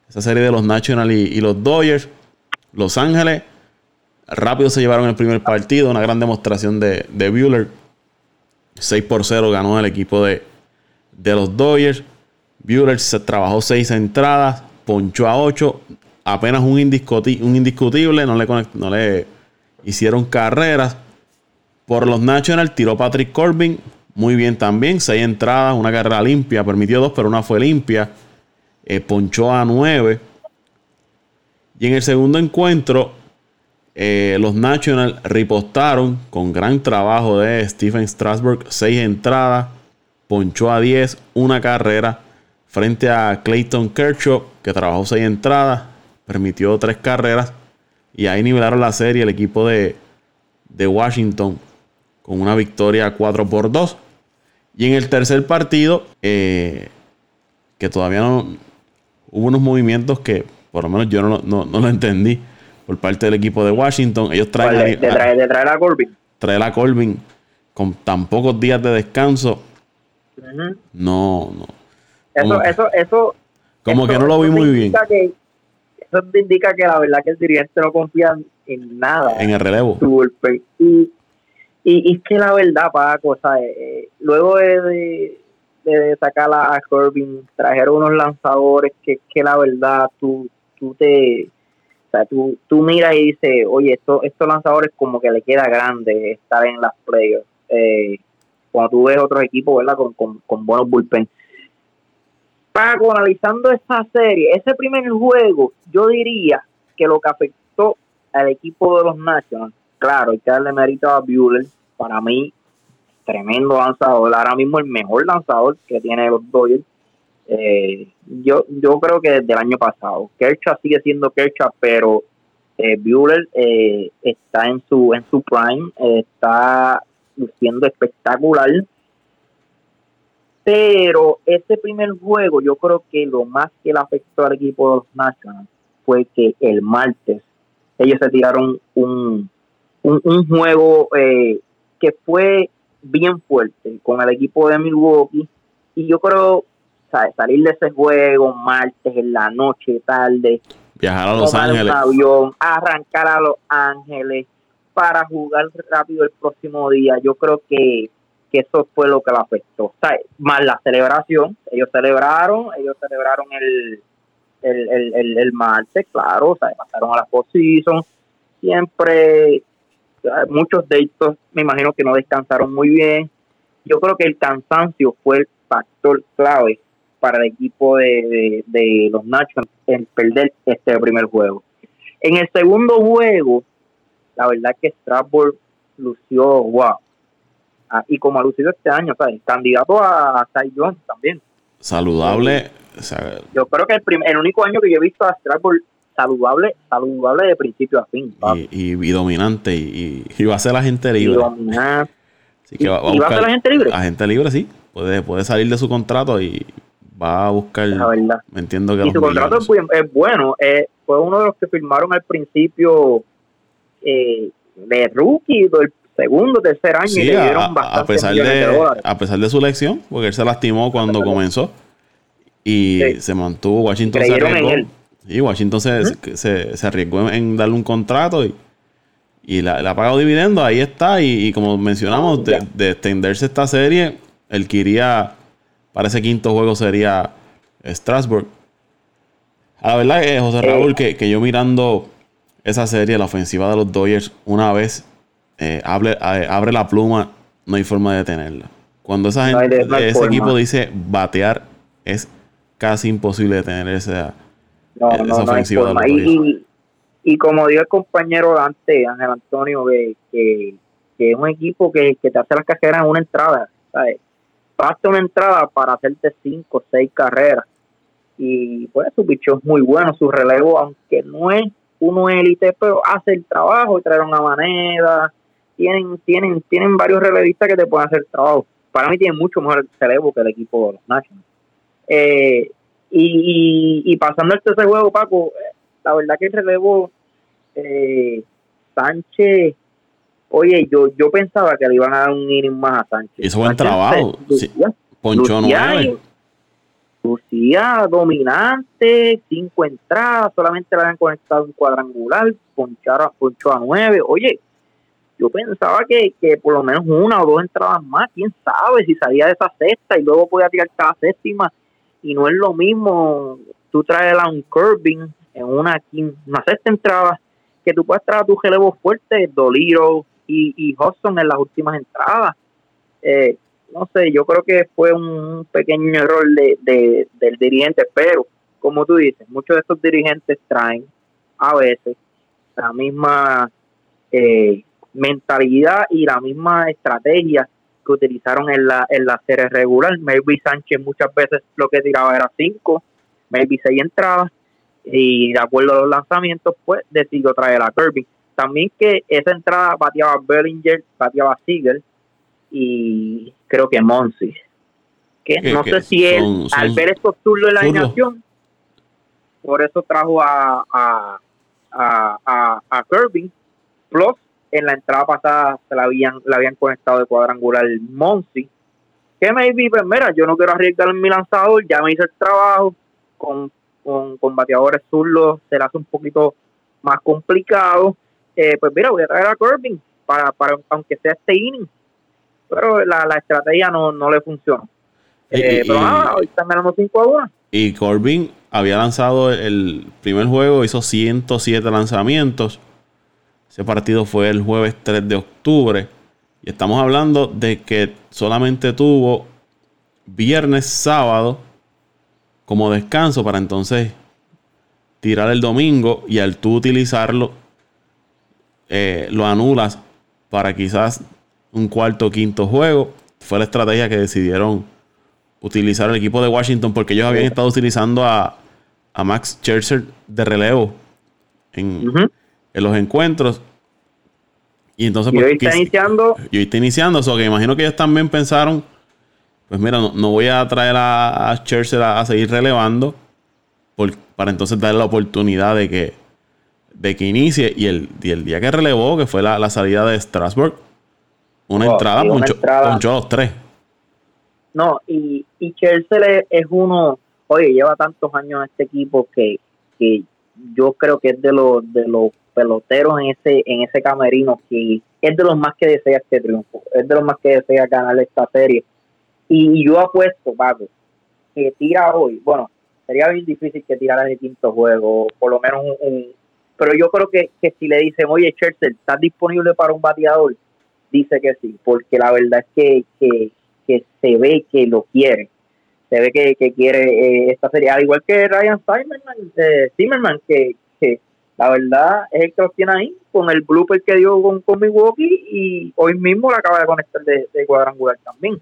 Esa serie de los Nationals y, los Dodgers. Los Ángeles rápido se llevaron el primer partido. Una gran demostración de, de Bueller. 6 por 0 ganó el equipo de, de los Dodgers. Bueller se trabajó 6 entradas, ponchó a 8, apenas un, un indiscutible, no le, hicieron carreras. Por los Nationals tiró Patrick Corbin, muy bien también, 6 entradas, una carrera limpia, permitió 2, pero una fue limpia. Eh, ponchó a 9. Y en el segundo encuentro, eh, los Nationals ripostaron con gran trabajo de Stephen Strasburg, 6 entradas, ponchó a 10, una carrera frente a Clayton Kershaw, que trabajó 6 entradas, permitió 3 carreras. Y ahí nivelaron la serie el equipo de, Washington con una victoria 4 por 2. Y en el tercer partido, eh, que todavía no hubo unos movimientos que por lo menos yo no, no, lo entendí por parte del equipo de Washington. Ellos traen a Corbin. Traer a Corbin con tan pocos días de descanso. No, no. Eso, eso, eso. Como que no lo vi muy bien. eso indica que la verdad que el dirigente no confía en nada. En el relevo. Y, y, es que la verdad, Paco, o sea, eh, luego de, de, sacar a, Corbin, trajeron unos lanzadores que, que la verdad tú, tú te. O sea, tú, tú miras y dices, oye, esto, estos lanzadores como que le queda grande estar en las playoffs. Eh, cuando tú ves otros equipos, ¿verdad? Con, con, con buenos bullpen. Paco, analizando esta serie, ese primer juego, yo diría que lo que afectó al equipo de los Nationals, claro, hay que darle mérito a Bueller, para mí, tremendo lanzador, ahora mismo el mejor lanzador que tiene los Dodgers. Eh, yo, yo creo que desde el año pasado, Kershaw sigue siendo Kershaw, pero eh, Bueller eh, está en su en su prime, está luciendo espectacular. Pero ese primer juego, yo creo que lo más que le afectó al equipo de los Nationals fue que el martes ellos se tiraron un, un, juego eh, que fue bien fuerte con el equipo de Milwaukee. Y yo creo, salir de ese juego martes en la noche, tarde, viajar a Los Ángeles, un avión, arrancar a Los Ángeles, para jugar rápido el próximo día. Yo creo que, eso fue lo que la afectó. más la celebración, ellos celebraron, ellos celebraron el, el, el, el, martes, claro, o sea, pasaron a la posición. Siempre, muchos de estos me imagino que no descansaron muy bien. Yo creo que el cansancio fue el factor clave para el equipo de, de los Nationals en perder este primer juego. En el segundo juego, la verdad que Strasbourg lució wow. Ah, y como ha lucido este año, ¿sabes? candidato a Ty Jones también. Saludable. yo creo que el, el único año que yo he visto a Strasbourg saludable, saludable de principio a fin. Y, y, dominante, y, y, va a ser la gente libre. Y que va, a, ser la gente libre? La gente libre, sí. Puede, puede salir de su contrato y va a buscar. La verdad. Me entiendo que. Y su contrato es, bueno. Eh, fue uno de los que firmaron al principio eh, de rookie del segundo, tercer año y le dieron a, pesar de, a pesar de su lección, porque él se lastimó cuando comenzó y se mantuvo, Washington se arriesgó. Y Washington se, se, arriesgó en darle un contrato y, y la, ha pagado dividendo, ahí está. Y, como mencionamos, de, extenderse esta serie, el que iría para ese quinto juego sería Strasbourg. La verdad es, José Raúl, que, que yo mirando esa serie, la ofensiva de los Dodgers, una vez eh, abre, abre, la pluma, no hay forma de detenerla. Cuando esa gente, ese equipo dice batear, es casi imposible detener esa, esa ofensiva de los Dodgers. Y, como dijo el compañero Dante, Ángel Antonio, que, que, es un equipo que, te hace las cajeras en una entrada. basta una entrada para hacerte cinco o seis carreras. Y pues su pichón es muy bueno, su relevo, aunque no es uno élite, pero hace el trabajo y trajeron a Maneda. Tienen, tienen, tienen varios relevistas que te pueden hacer trabajo. Para mí tiene mucho mejor relevo que el equipo de los Nationals. Eh, y, y, pasando el tercer juego, Paco, la verdad que el relevo eh, Sánchez, oye, yo yo pensaba que le iban a dar un inning más a Sánchez. Hizo buen trabajo. Poncho Lucía dominante, cinco entradas, solamente le habían conectado un cuadrangular, ponchara, ponchó a nueve. Oye, yo pensaba que, que por lo menos una o dos entradas más, quién sabe si salía de esa sexta y luego podía tirar cada séptima. Y no es lo mismo tú traes a un curving en una, una sexta entrada que tú puedas traer a tu relevo fuerte, Doliro y, y Hudson en las últimas entradas. Eh, no sé, yo creo que fue un pequeño error de, del dirigente, pero como tú dices, muchos de estos dirigentes traen a veces la misma eh, mentalidad y la misma estrategia que utilizaron en la, en la serie regular. Maybe Sánchez muchas veces lo que tiraba era cinco, maybe seis entradas, y de acuerdo a los lanzamientos, pues decidió traer a Kirby. También que esa entrada bateaba Bellinger, bateaba Siegel, y creo que Monsi. Que no sé si él, al ver estos turnos de la alineación, por eso trajo a, a, a, a, Kirby. Plus, en la entrada pasada se la habían, la habían conectado de cuadrangular Monsi. Que me pues mira, yo no quiero arriesgar mi lanzador, ya me hice el trabajo. Con, con, con bateadores zurdos se le hace un poquito más complicado. Eh, pues mira, voy a traer a Kirby para, para aunque sea este inning pero la, la estrategia no, no le funcionó. Eh, pero ah, hoy están ganando 5 a 1. Y Corbin había lanzado el primer juego, hizo 107 lanzamientos. Ese partido fue el jueves 3 de octubre. Y estamos hablando de que solamente tuvo viernes, sábado como descanso para entonces tirar el domingo y al tú utilizarlo eh, lo anulas para quizás un cuarto o quinto juego. Fue la estrategia que decidieron utilizar el equipo de Washington porque ellos habían estado utilizando a, Max Scherzer de relevo en, los encuentros. Y entonces... Y pues, hoy está iniciando. Y hoy está iniciando. O que imagino que ellos también pensaron, pues mira, no, voy a traer a, a Scherzer a, seguir relevando para entonces darle la oportunidad de que, de que inicie. Y el, el día que relevó, que fue la, la salida de Strasbourg, una entrada, mucho ponchó, los tres. No, y, y Chelsea es uno, oye, lleva tantos años en este equipo que, que yo creo que es de los de los peloteros en ese en ese camerino que es de los más que desea este triunfo, es de los más que desea ganar esta serie. Y, yo apuesto, Paco, que tira hoy, bueno, sería bien difícil que tirara en el quinto juego, por lo menos un, pero yo creo que, que si le dicen, oye, Chelsea, ¿estás disponible para un bateador? Dice que sí, porque la verdad es que, que, se ve que lo quiere. Se ve que, que quiere eh, esta serie, al igual que Ryan Zimmerman, eh, Zimmerman que, que la verdad es el que lo tiene ahí con el blooper que dio con, con Milwaukee y hoy mismo la acaba de conectar de, cuadrangular también.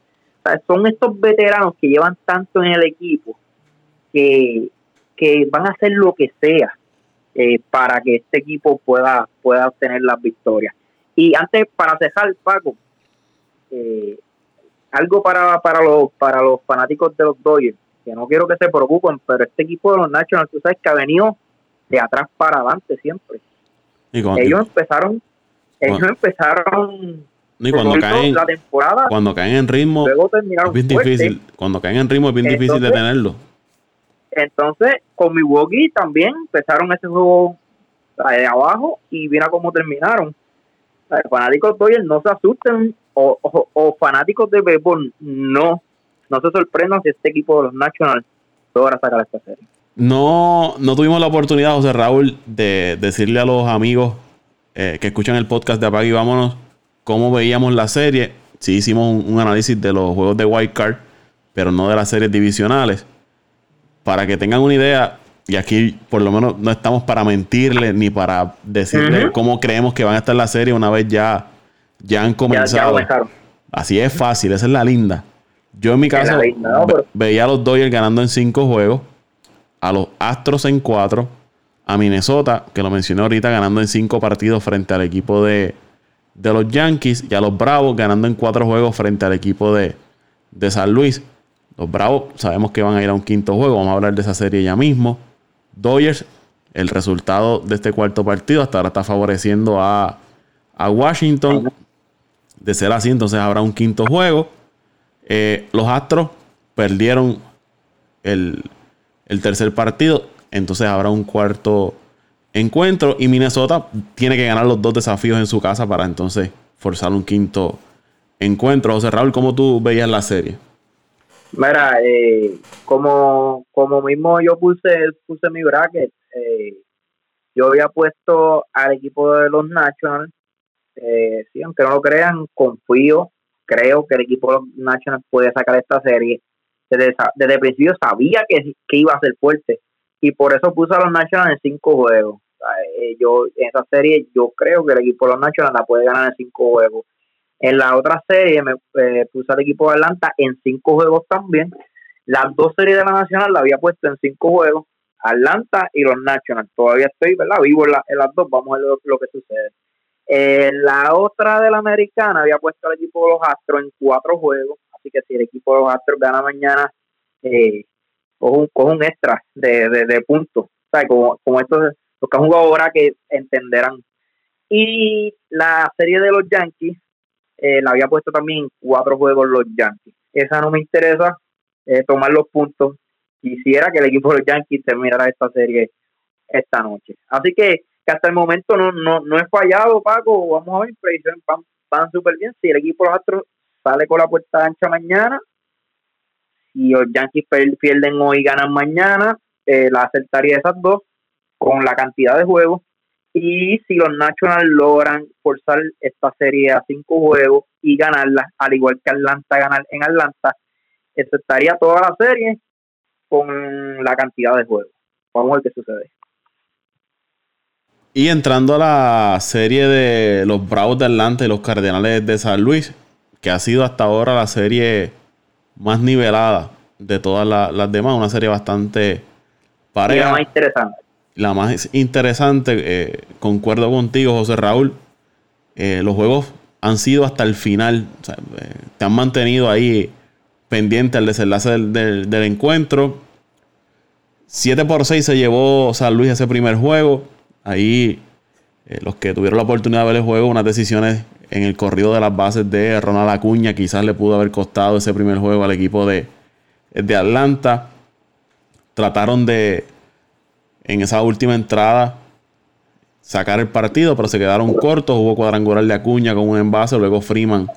Son estos veteranos que llevan tanto en el equipo que, que van a hacer lo que sea eh, para que este equipo pueda, pueda obtener las victorias. Y antes, para cejar, Paco, eh, algo para, para, los, para los fanáticos de los Dodgers, que no quiero que se preocupen, pero este equipo de los Nationals, tú sabes que ha venido de atrás para adelante siempre. ellos empezaron, ellos empezaron cuando caen, la temporada, cuando caen en ritmo, es bien difícil. Cuando caen en ritmo es bien difícil detenerlo. Entonces, con Milwaukee también empezaron ese juego de abajo y mira cómo terminaron fanáticos de no se asusten o, fanáticos de béisbol no, no se sorprendan si este equipo de los Nationals logra sacar esta serie. No, no tuvimos la oportunidad, José Raúl, de decirle a los amigos eh, que escuchan el podcast de Apague y Vámonos cómo veíamos la serie. Sí hicimos un, análisis de los juegos de White Card, pero no de las series divisionales. Para que tengan una idea, y aquí por lo menos no estamos para mentirle ni para decirle cómo creemos que van a estar la serie una vez ya, ya han comenzado. Así es fácil, esa es la linda. Yo en mi caso veía a los Dodgers ganando en cinco juegos, a los Astros en cuatro, a Minnesota, que lo mencioné ahorita, ganando en cinco partidos frente al equipo de, de los Yankees, y a los Bravos ganando en cuatro juegos frente al equipo de, de San Luis. Los Bravos sabemos que van a ir a un quinto juego, vamos a hablar de esa serie ya mismo. Dodgers, el resultado de este cuarto partido hasta ahora está favoreciendo a, a Washington. De ser así, entonces habrá un quinto juego. Eh, los Astros perdieron el, tercer partido. Entonces habrá un cuarto encuentro. Y Minnesota tiene que ganar los dos desafíos en su casa para entonces forzar un quinto encuentro. José Raúl, ¿cómo tú veías la serie? Mira, eh, como, como mismo yo puse, puse mi bracket, eh, yo había puesto al equipo de los Nationals. Eh, sí, aunque no lo crean, confío creo que el equipo de los Nationals puede sacar esta serie. Desde, desde el principio sabía que, que, iba a ser fuerte y por eso puso a los Nationals en cinco juegos. Eh, yo en esa serie yo creo que el equipo de los Nationals la puede ganar en cinco juegos. En la otra serie me eh, puse al equipo de Atlanta en cinco juegos también. Las dos series de la Nacional la había puesto en cinco juegos. Atlanta y los Nationals. Todavía estoy, ¿verdad? Vivo en, las dos. Vamos a ver lo que sucede. Eh, la otra de la americana había puesto al equipo de los Astros en cuatro juegos, así que si el equipo de los Astros gana mañana, eh, coge, un, extra de, de, puntos, Como, como estos, los que han jugado ahora que entenderán. Y la serie de los Yankees eh, la había puesto también cuatro juegos los Yankees. Esa no me interesa eh, tomar los puntos. Quisiera que el equipo de los Yankees terminara esta serie esta noche. Así que hasta el momento no, no, no he fallado, Paco. Vamos a ver, predicciones van, van súper bien. Si el equipo de los Astros sale con la puerta ancha mañana, y los Yankees pierden hoy y ganan mañana, eh, la acertaría esas dos con la cantidad de juegos. Y si los Nationals logran forzar esta serie a cinco juegos y ganarla, al igual que Atlanta ganar en Atlanta, eso estaría toda la serie con la cantidad de juegos. Vamos a ver qué sucede. Y entrando a la serie de los Bravos de Atlanta y los Cardenales de San Luis, que ha sido hasta ahora la serie más nivelada de todas las demás, una serie bastante pareja. la más interesante. La más interesante, eh, concuerdo contigo, José Raúl. Eh, los juegos han sido hasta el final. Eh, te han mantenido ahí pendiente al desenlace del, del encuentro. 7 por 6 se llevó San Luis ese primer juego. Ahí los que tuvieron la oportunidad de ver el juego, unas decisiones en el corrido de las bases de Ronald Acuña, quizás le pudo haber costado ese primer juego al equipo de, de Atlanta. Trataron de, en esa última entrada, sacar el partido, pero se quedaron cortos. Hubo cuadrangular de Acuña con un envase, luego Freeman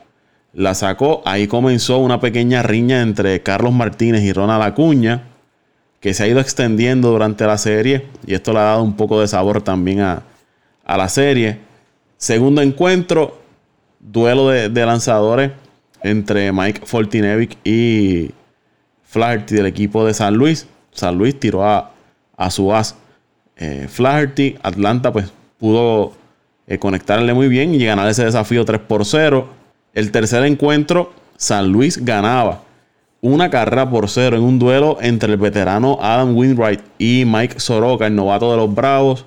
la sacó. Ahí comenzó una pequeña riña entre Carlos Martínez y Ronald Acuña que se ha ido extendiendo durante la serie y esto le ha dado un poco de sabor también a, la serie. Segundo encuentro, duelo de, lanzadores entre Mike Fortinevic y Flaherty del equipo de San Luis. San Luis tiró a, su as eh, Flaherty. Atlanta pues pudo eh, conectarle muy bien y ganar ese desafío 3 por 0. El tercer encuentro, San Luis ganaba una carrera por cero en un duelo entre el veterano Adam Winwright y Mike Soroka, el novato de los Bravos,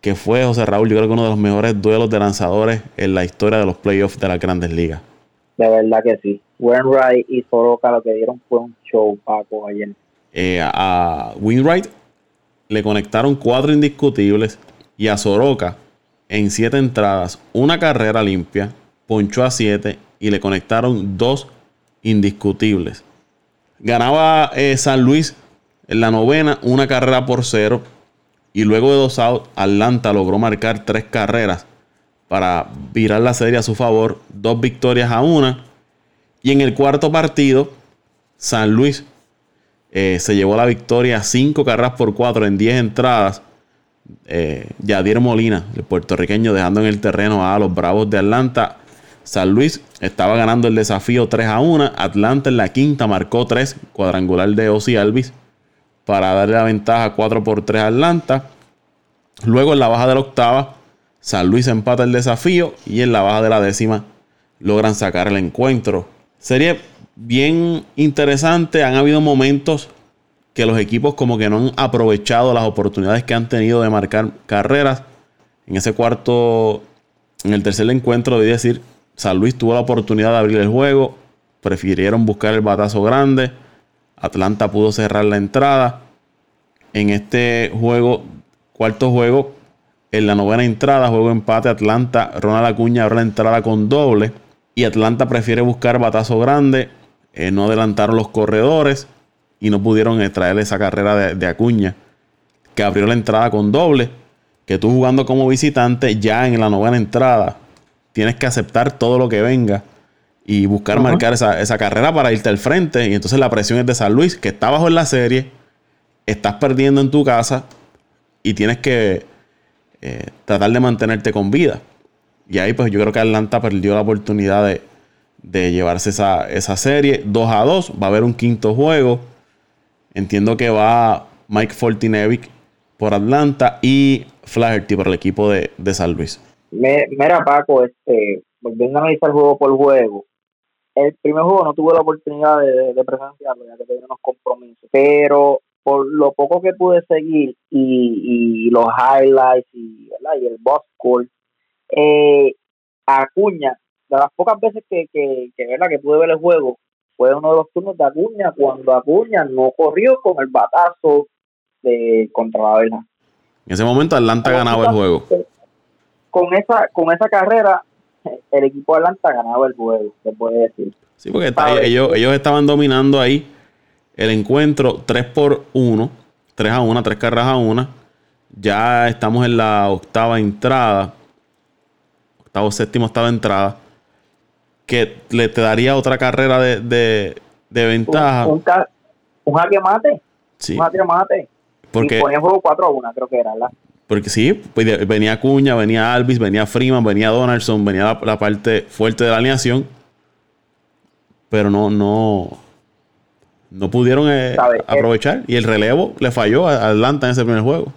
que fue José Raúl, yo creo que uno de los mejores duelos de lanzadores en la historia de los playoffs de las grandes ligas. De verdad que sí. Winwright y Soroka lo que dieron fue un show, Paco, ayer. Eh, a Winwright le conectaron cuatro indiscutibles y a Soroka en siete entradas, una carrera limpia, ponchó a siete y le conectaron dos indiscutibles. Ganaba eh, San Luis en la novena, una carrera por cero. Y luego de dos outs, Atlanta logró marcar tres carreras para virar la serie a su favor. Dos victorias a una. Y en el cuarto partido, San Luis eh, se llevó la victoria cinco carreras por cuatro en diez entradas. Eh, Yadier Molina, el puertorriqueño, dejando en el terreno a los Bravos de Atlanta San Luis estaba ganando el desafío 3 a 1. Atlanta en la quinta marcó 3, cuadrangular de Ozzy Alvis, para darle la ventaja 4 por 3 a Atlanta. Luego en la baja de la octava, San Luis empata el desafío y en la baja de la décima logran sacar el encuentro. Serie bien interesante. Han habido momentos que los equipos como que no han aprovechado las oportunidades que han tenido de marcar carreras. En ese cuarto, en el tercer encuentro, debí decir, San Luis tuvo la oportunidad de abrir el juego. Prefirieron buscar el batazo grande. Atlanta pudo cerrar la entrada. En este juego, cuarto juego, en la novena entrada, juego empate, Atlanta, Ronald Acuña abre la entrada con doble. Y Atlanta prefiere buscar batazo grande. Eh, no adelantaron los corredores y no pudieron extraer esa carrera de, de, Acuña, que abrió la entrada con doble. Que tú jugando como visitante, ya en la novena entrada, tienes que aceptar todo lo que venga y buscar marcar esa, esa, carrera para irte al frente. Y entonces la presión es de San Luis, que está bajo en la serie, estás perdiendo en tu casa y tienes que eh, tratar de mantenerte con vida. Y ahí pues yo creo que Atlanta perdió la oportunidad de, de llevarse esa, esa, serie 2 a 2. Va a haber un quinto juego. Entiendo que va Mike Fortinevic por Atlanta y Flaherty por el equipo de, de San Luis. mira, Paco, este, volviendo a analizar juego por juego, el primer juego no tuve la oportunidad de, de presenciarlo, ya que tenía unos compromisos, pero por lo poco que pude seguir y, los highlights y, y el boss score, eh, Acuña, de las pocas veces que, que, que, ¿verdad? que pude ver el juego, fue uno de los turnos de Acuña cuando Acuña no corrió con el batazo de contra la verja. En ese momento Atlanta ganaba el juego. Con esa, con esa carrera, el equipo de Atlanta ganaba el juego, se puede decir. Sí, porque está, ellos, ellos estaban dominando ahí el encuentro 3 por 1, 3 a 1, 3 carreras a 1. Ya estamos en la octava entrada, octavo, séptimo, octava entrada, que le te daría otra carrera de, de, de ventaja. Un, un, un jaque mate. Sí. Un jaque mate. Porque, y ponía juego 4 a 1, creo que era, ¿verdad? Porque sí, pues venía Cuña, venía Alvis, venía Freeman, venía Donaldson, venía la, la, parte fuerte de la alineación. Pero no, no, no pudieron eh, aprovechar. Y el relevo le falló a Atlanta en ese primer juego.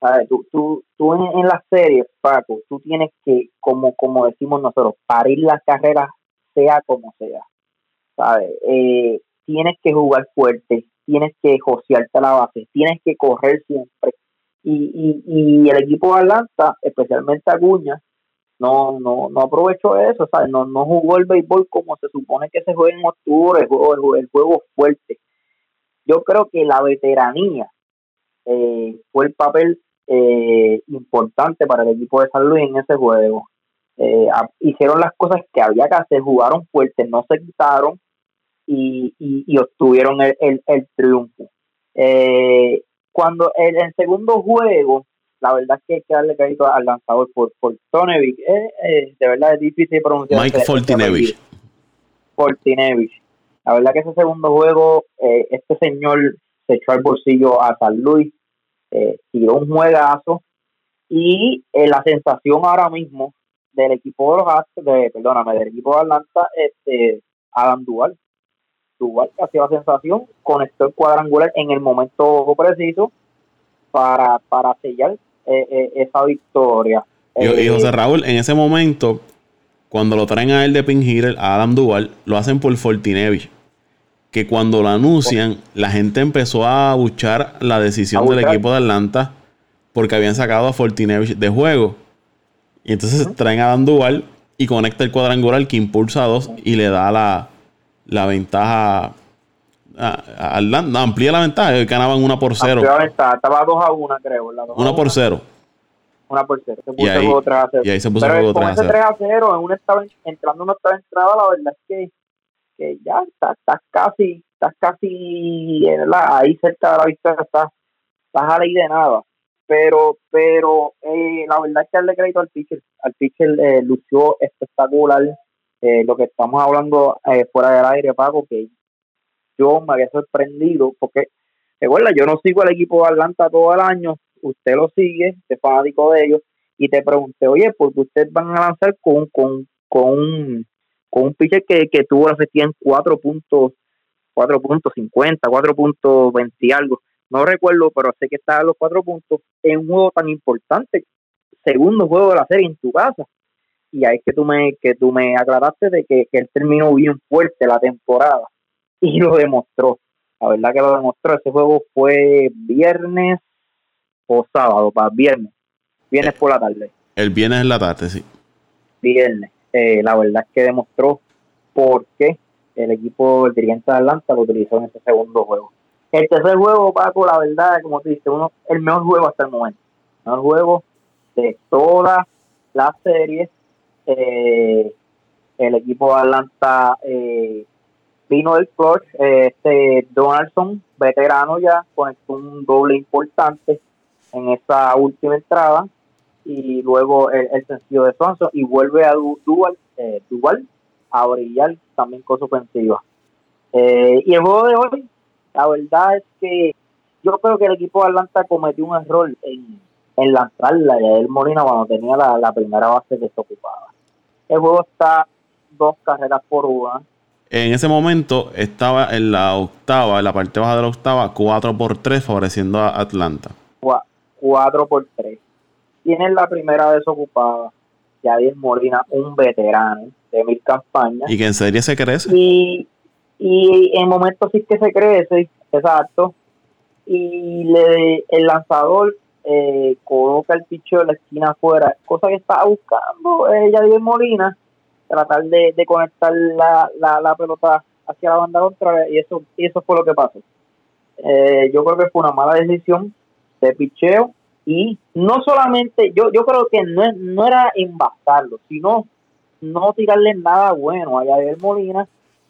¿Sabes? Tú, tú, tú en, en las series, Paco, tú tienes que, como, como decimos nosotros, parir las carreras sea como sea. ¿Sabes? Eh, tienes que jugar fuerte, tienes que josearte la base, tienes que correr siempre. Y, y, y el equipo de Atlanta, especialmente Aguña, no, no, no aprovechó eso, ¿sabes? No, no jugó el béisbol como se supone que se juega en octubre, el juego, el juego fuerte. Yo creo que la veteranía eh, fue el papel eh, importante para el equipo de San Luis en ese juego. Eh, hicieron las cosas que había que hacer, jugaron fuerte, no se quitaron y, y, y obtuvieron el, el, el triunfo. Eh, cuando en el, el segundo juego, la verdad es que hay que darle crédito al lanzador por, por Tonevich. Eh, eh, de verdad es difícil pronunciar. Mike Fortinevich. Fortinevich. La verdad que ese segundo juego, eh, este señor se echó al bolsillo a San Luis, eh, tiró un juegazo y eh, la sensación ahora mismo del equipo de los Astros, de, perdóname, del equipo de Atlanta, este, Adam Duval. Duval que hacía la sensación, conectó el cuadrangular en el momento preciso para, para sellar eh, eh, esa victoria. Y, y, José Raúl, en ese momento, cuando lo traen a él de pin a Adam Duval, lo hacen por Fortinevich. Que cuando lo anuncian, la gente empezó a buchar la decisión del equipo de Atlanta porque habían sacado a Fortinevich de juego. Y entonces uh -huh. traen a Adam Duval y conecta el cuadrangular que impulsa a dos y le da la, la ventaja Atlanta amplía la ventaja, ganaban una por cero. La ventaja, estaba 2 a 1, creo. La una por cero. Una por cero. Se puso y, ahí, el 3 a 0. y ahí se puso Pero el juego 3 a 0. 3 a 0, en una estaba, entrando en otra entrada, la verdad es que, que ya estás está casi, estás casi la, ahí cerca de la victoria, estás, estás a ley de nada. Pero, pero eh, la verdad es que darle crédito al pitcher. Al pitcher eh, lució espectacular. Eh, lo que estamos hablando eh, fuera del aire, Paco, que yo me había sorprendido porque, recuerda, yo no sigo al equipo de Atlanta todo el año, usted lo sigue, es fanático de ellos, y te pregunté, oye, ¿por qué ustedes van a lanzar con, con, con, un, con un pitcher que, que tuvo la efectividad en 4 puntos, 4.50, 4.20 y algo? No recuerdo, pero sé que estaba en los 4 puntos en un juego tan importante, segundo juego de la serie en tu casa. y ahí es que tú me, que tú me aclaraste de que, que él terminó bien fuerte la temporada y lo demostró. La verdad que lo demostró. Ese juego fue viernes o sábado, para viernes. Viernes por la tarde. El viernes en la tarde, sí. Viernes. Eh, la verdad es que demostró por qué el equipo, el dirigente de Atlanta lo utilizó en ese segundo juego. El tercer juego, Paco, la verdad, como te dice, uno, el mejor juego hasta el momento. El mejor juego de toda la serie. Eh, el equipo de Atlanta eh, vino del clutch. Eh, este Donaldson, veterano ya, conectó un doble importante en esa última entrada. Y luego el, sencillo de Swanson y vuelve a Duval, eh, Duval a brillar también con su ofensiva. Eh, y el juego de hoy, la verdad es que yo creo que el equipo de Atlanta cometió un error en, en lanzarla a el Molina cuando tenía la, primera base desocupada. El juego está dos carreras por una. En ese momento estaba en la octava, en la parte baja de la octava, 4 por 3 favoreciendo a Atlanta. 4 por 3. Tienen la primera desocupada. Yadier Molina, un veterano de mil campañas. Y que en serie se crece. Y, y en momentos sí que se crece, exacto. Y le, el lanzador eh, coloca el picho de la esquina afuera, cosa que estaba buscando eh, Molina, tratar de, conectar la, la, pelota hacia la banda contraria y eso, y eso fue lo que pasó. Eh, yo creo que fue una mala decisión de picheo y no solamente, yo, yo creo que no, no era embastarlo, sino no tirarle nada bueno a Yadier Molina,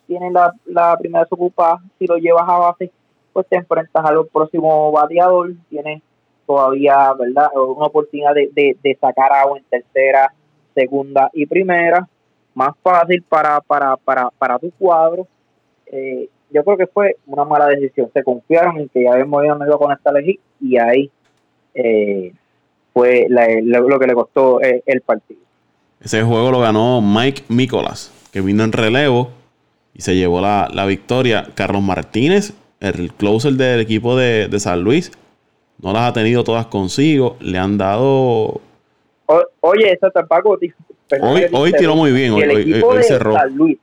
tiene la, la primera desocupada, si lo llevas a base, pues te enfrentas a los próximos bateador, tienes todavía, ¿verdad? Una oportunidad de, de, sacar agua en tercera, segunda y primera, más fácil para, para, para, para tu cuadro. Eh, yo creo que fue una mala decisión. Se confiaron en que ya habíamos ido a conectar el y ahí eh, fue lo que le costó eh, el partido. Ese juego lo ganó Mike Mikolas, que vino en relevo y se llevó la, victoria. Carlos Martínez, el closer del equipo de, de San Luis, no las ha tenido todas consigo, le han dado... oye, esa tampoco... Hoy, hoy tiró muy bien, hoy, el equipo de San Luis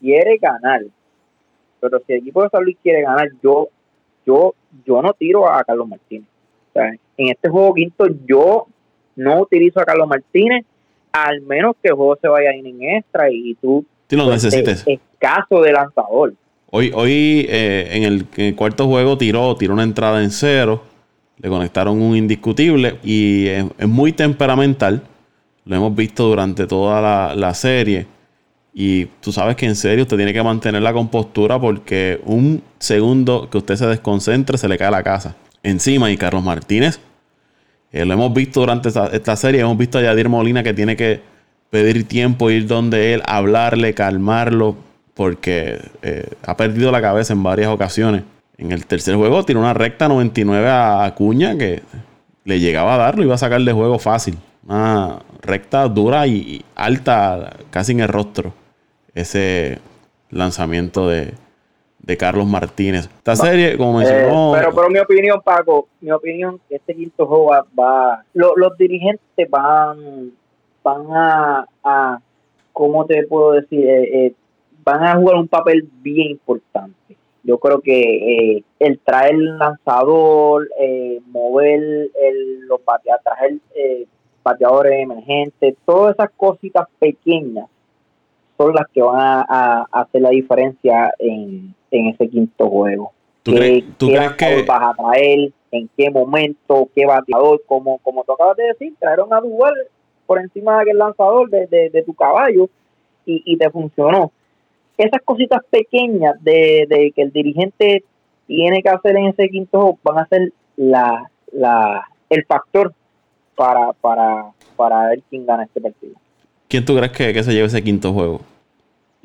quiere ganar, pero si el equipo de San Luis quiere ganar, yo, yo, yo no tiro a Carlos Martínez. O sea, en este juego quinto yo no utilizo a Carlos Martínez, al menos que el juego se vaya en extra y tú lo pues, necesites. escaso de lanzador. Hoy, hoy eh, en, el, en, el, cuarto juego tiró, tiró una entrada en cero le conectaron un indiscutible y es, muy temperamental. Lo hemos visto durante toda la, serie. Y tú sabes que en serio usted tiene que mantener la compostura porque un segundo que usted se desconcentre se le cae la casa encima. Y Carlos Martínez, eh, lo hemos visto durante esta, serie. Hemos visto a Yadir Molina que tiene que pedir tiempo, ir donde él, hablarle, calmarlo, porque eh, ha perdido la cabeza en varias ocasiones. En el tercer juego tiró una recta 99 a Acuña que le llegaba a darlo, iba a sacar de juego fácil. Una recta dura y alta, casi en el rostro. Ese lanzamiento de, Carlos Martínez. Esta serie, como eh, mencionó. pero, pero mi opinión, Paco, mi opinión, este quinto juego va. los dirigentes van, van a, a. ¿Cómo te puedo decir? Eh, eh, van a jugar un papel bien importante yo creo que eh, el traer el lanzador, eh, mover el, los bateadores, traer eh, bateadores emergentes, todas esas cositas pequeñas son las que van a, hacer la diferencia en, ese quinto juego. ¿Tú, ¿qué, crees, que vas a traer? ¿En qué momento? ¿Qué bateador? Como, como tú acabas de decir, trajeron a Duval por encima del lanzador de, de, tu caballo y, y te funcionó esas cositas pequeñas de, que el dirigente tiene que hacer en ese quinto juego van a ser la, la, el factor para, para, para ver quién gana este partido. ¿Quién tú crees que, se lleve ese quinto juego?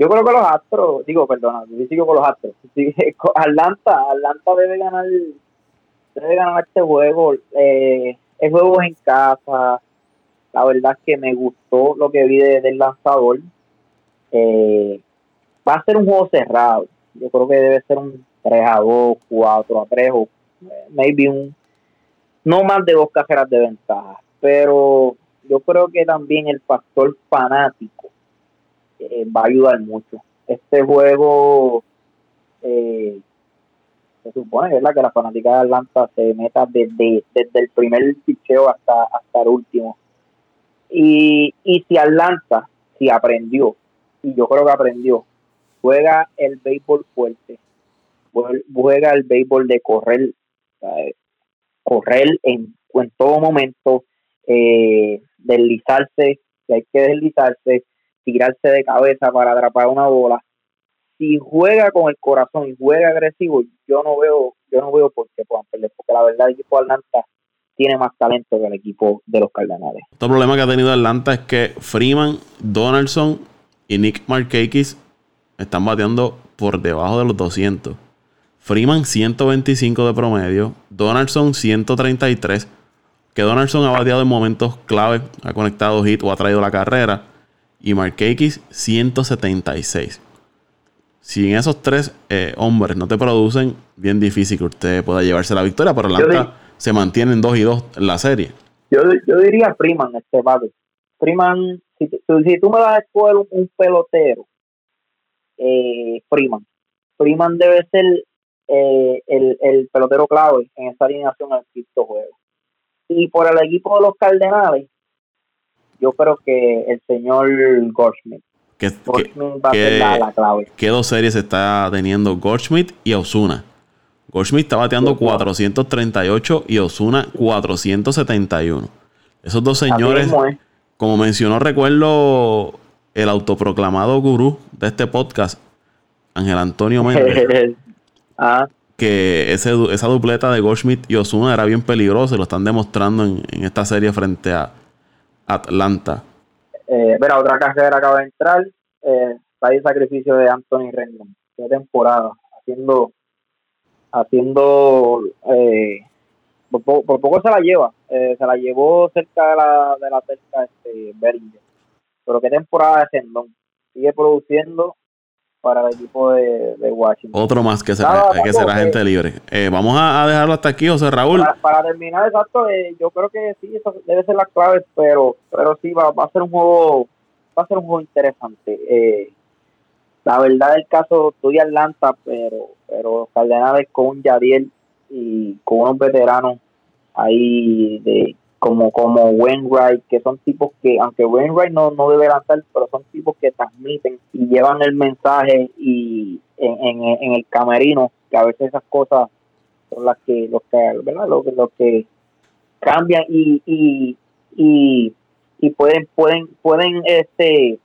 Yo creo que los Astros, digo, perdona, yo sigo con los Astros. Atlanta, Atlanta debe ganar, debe ganar este juego. Eh, el juego es en casa. La verdad es que me gustó lo que vi del lanzador. Eh, va a ser un juego cerrado. Yo creo que debe ser un 3 a 2, 4 a 3 o maybe un no más de dos cajeras de ventaja. Pero yo creo que también el factor fanático eh, va a ayudar mucho. Este juego eh, se supone ¿verdad? que la fanática de Atlanta se meta desde, desde el primer picheo hasta, hasta el último. Y, y si Atlanta, si aprendió, y yo creo que aprendió, juega el béisbol fuerte, juega el béisbol de correr, correr en, en todo momento, eh, deslizarse, si hay que deslizarse, tirarse de cabeza para atrapar una bola. Si juega con el corazón y juega agresivo, yo no veo, yo no veo por qué puedan perder, porque la verdad el equipo de Atlanta tiene más talento que el equipo de los Cardenales. Otro problema que ha tenido Atlanta es que Freeman, Donaldson y Nick Markakis están bateando por debajo de los 200. Freeman 125 de promedio, Donaldson 133, que Donaldson ha bateado en momentos clave, ha conectado hit o ha traído la carrera, y Markakis 176. Si en esos tres eh, hombres no te producen, bien difícil que usted pueda llevarse la victoria, pero Atlanta se mantiene en 2 y 2 en la serie. Yo, yo diría Freeman, este Freeman, si, si, tú me vas a escoger un, pelotero, eh, Freeman. Freeman debe ser eh, el, el, pelotero clave en esta alineación al quinto juego. Y por el equipo de los Cardenales, yo creo que el señor Goldschmidt. ¿Qué, va a ser la, clave. ¿Qué dos series está teniendo Goldschmidt y Osuna? Goldschmidt está bateando 438 y Osuna 471. Esos dos señores, como mencionó, recuerdo el autoproclamado gurú de este podcast, Ángel Antonio Méndez, ah. que ese, esa dupleta de Goldschmidt y Osuna era bien peligrosa y lo están demostrando en, esta serie frente a Atlanta. Eh, otra carrera acaba de entrar, eh, está el sacrificio de Anthony Rendon, de temporada, haciendo, haciendo, eh, por, poco se la lleva, eh, se la llevó cerca de la, de la cerca este, Beringer pero qué temporada de Rendon, sigue produciendo para el equipo de, Washington. Otro más que será, que será gente libre. Eh, vamos a, dejarlo hasta aquí, José Raúl. Para, terminar, exacto, eh, yo creo que sí, eso debe ser la clave, pero, pero sí, va, va a ser un juego va a ser un juego interesante. Eh, la verdad del caso, estoy Atlanta, pero, pero Cardenales con un Yadiel y con unos veteranos ahí de como como Wainwright, que son tipos que, aunque Wainwright no, no debe lanzar, pero son tipos que transmiten y llevan el mensaje y en, en, el camerino, que a veces esas cosas son las que, los que, ¿verdad? Lo, lo que cambian y, y, y, y pueden, pueden, pueden este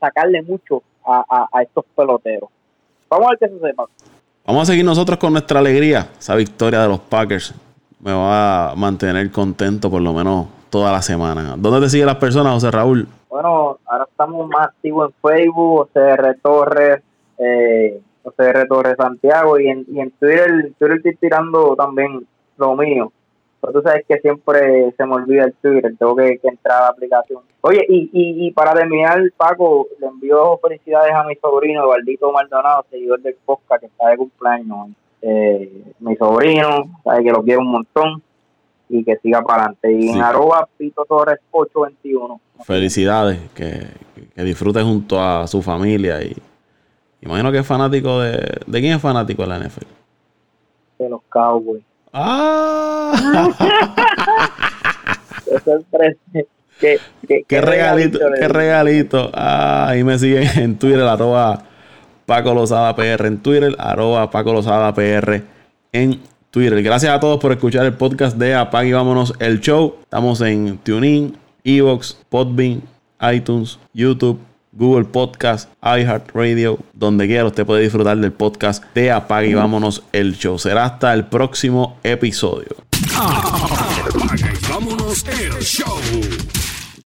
sacarle mucho a, a, estos peloteros. Vamos a ver qué sucede. Vamos a seguir nosotros con nuestra alegría, esa victoria de los Packers me va a mantener contento por lo menos toda la semana. ¿Dónde te siguen las personas, José Raúl? Bueno, ahora estamos más activos en Facebook, OCR Torres, eh, OCR Torres Santiago y en, y en Twitter, Twitter estoy tirando también lo mío. Pero tú sabes que siempre se me olvida el Twitter, tengo que, entrar a la aplicación. Oye, y, y, y para terminar, Paco, le envío felicidades a mi sobrino, Eduardito Maldonado, seguidor del podcast, que está de cumpleaños eh, mi sobrino, sabe que lo quiero un montón y que siga para adelante. Y en arroba Pito Torres 821. Felicidades, que, que, disfrute junto a su familia y imagino que es fanático de... ¿De quién es fanático de la NFL? De los Cowboys. ¡Ah! qué, qué, regalito, qué regalito. Ah, ahí me siguen en Twitter, arroba Paco Lozada PR en Twitter, arroba Paco Lozada PR en Twitter. Gracias a todos por escuchar el podcast de Apague y Vámonos el Show. Estamos en TuneIn, Evox, Podbean, iTunes, YouTube, Google Podcast, iHeartRadio, donde quiera usted puede disfrutar del podcast de Apague y Vámonos el Show. Será hasta el próximo episodio. Apague y Vámonos el Show.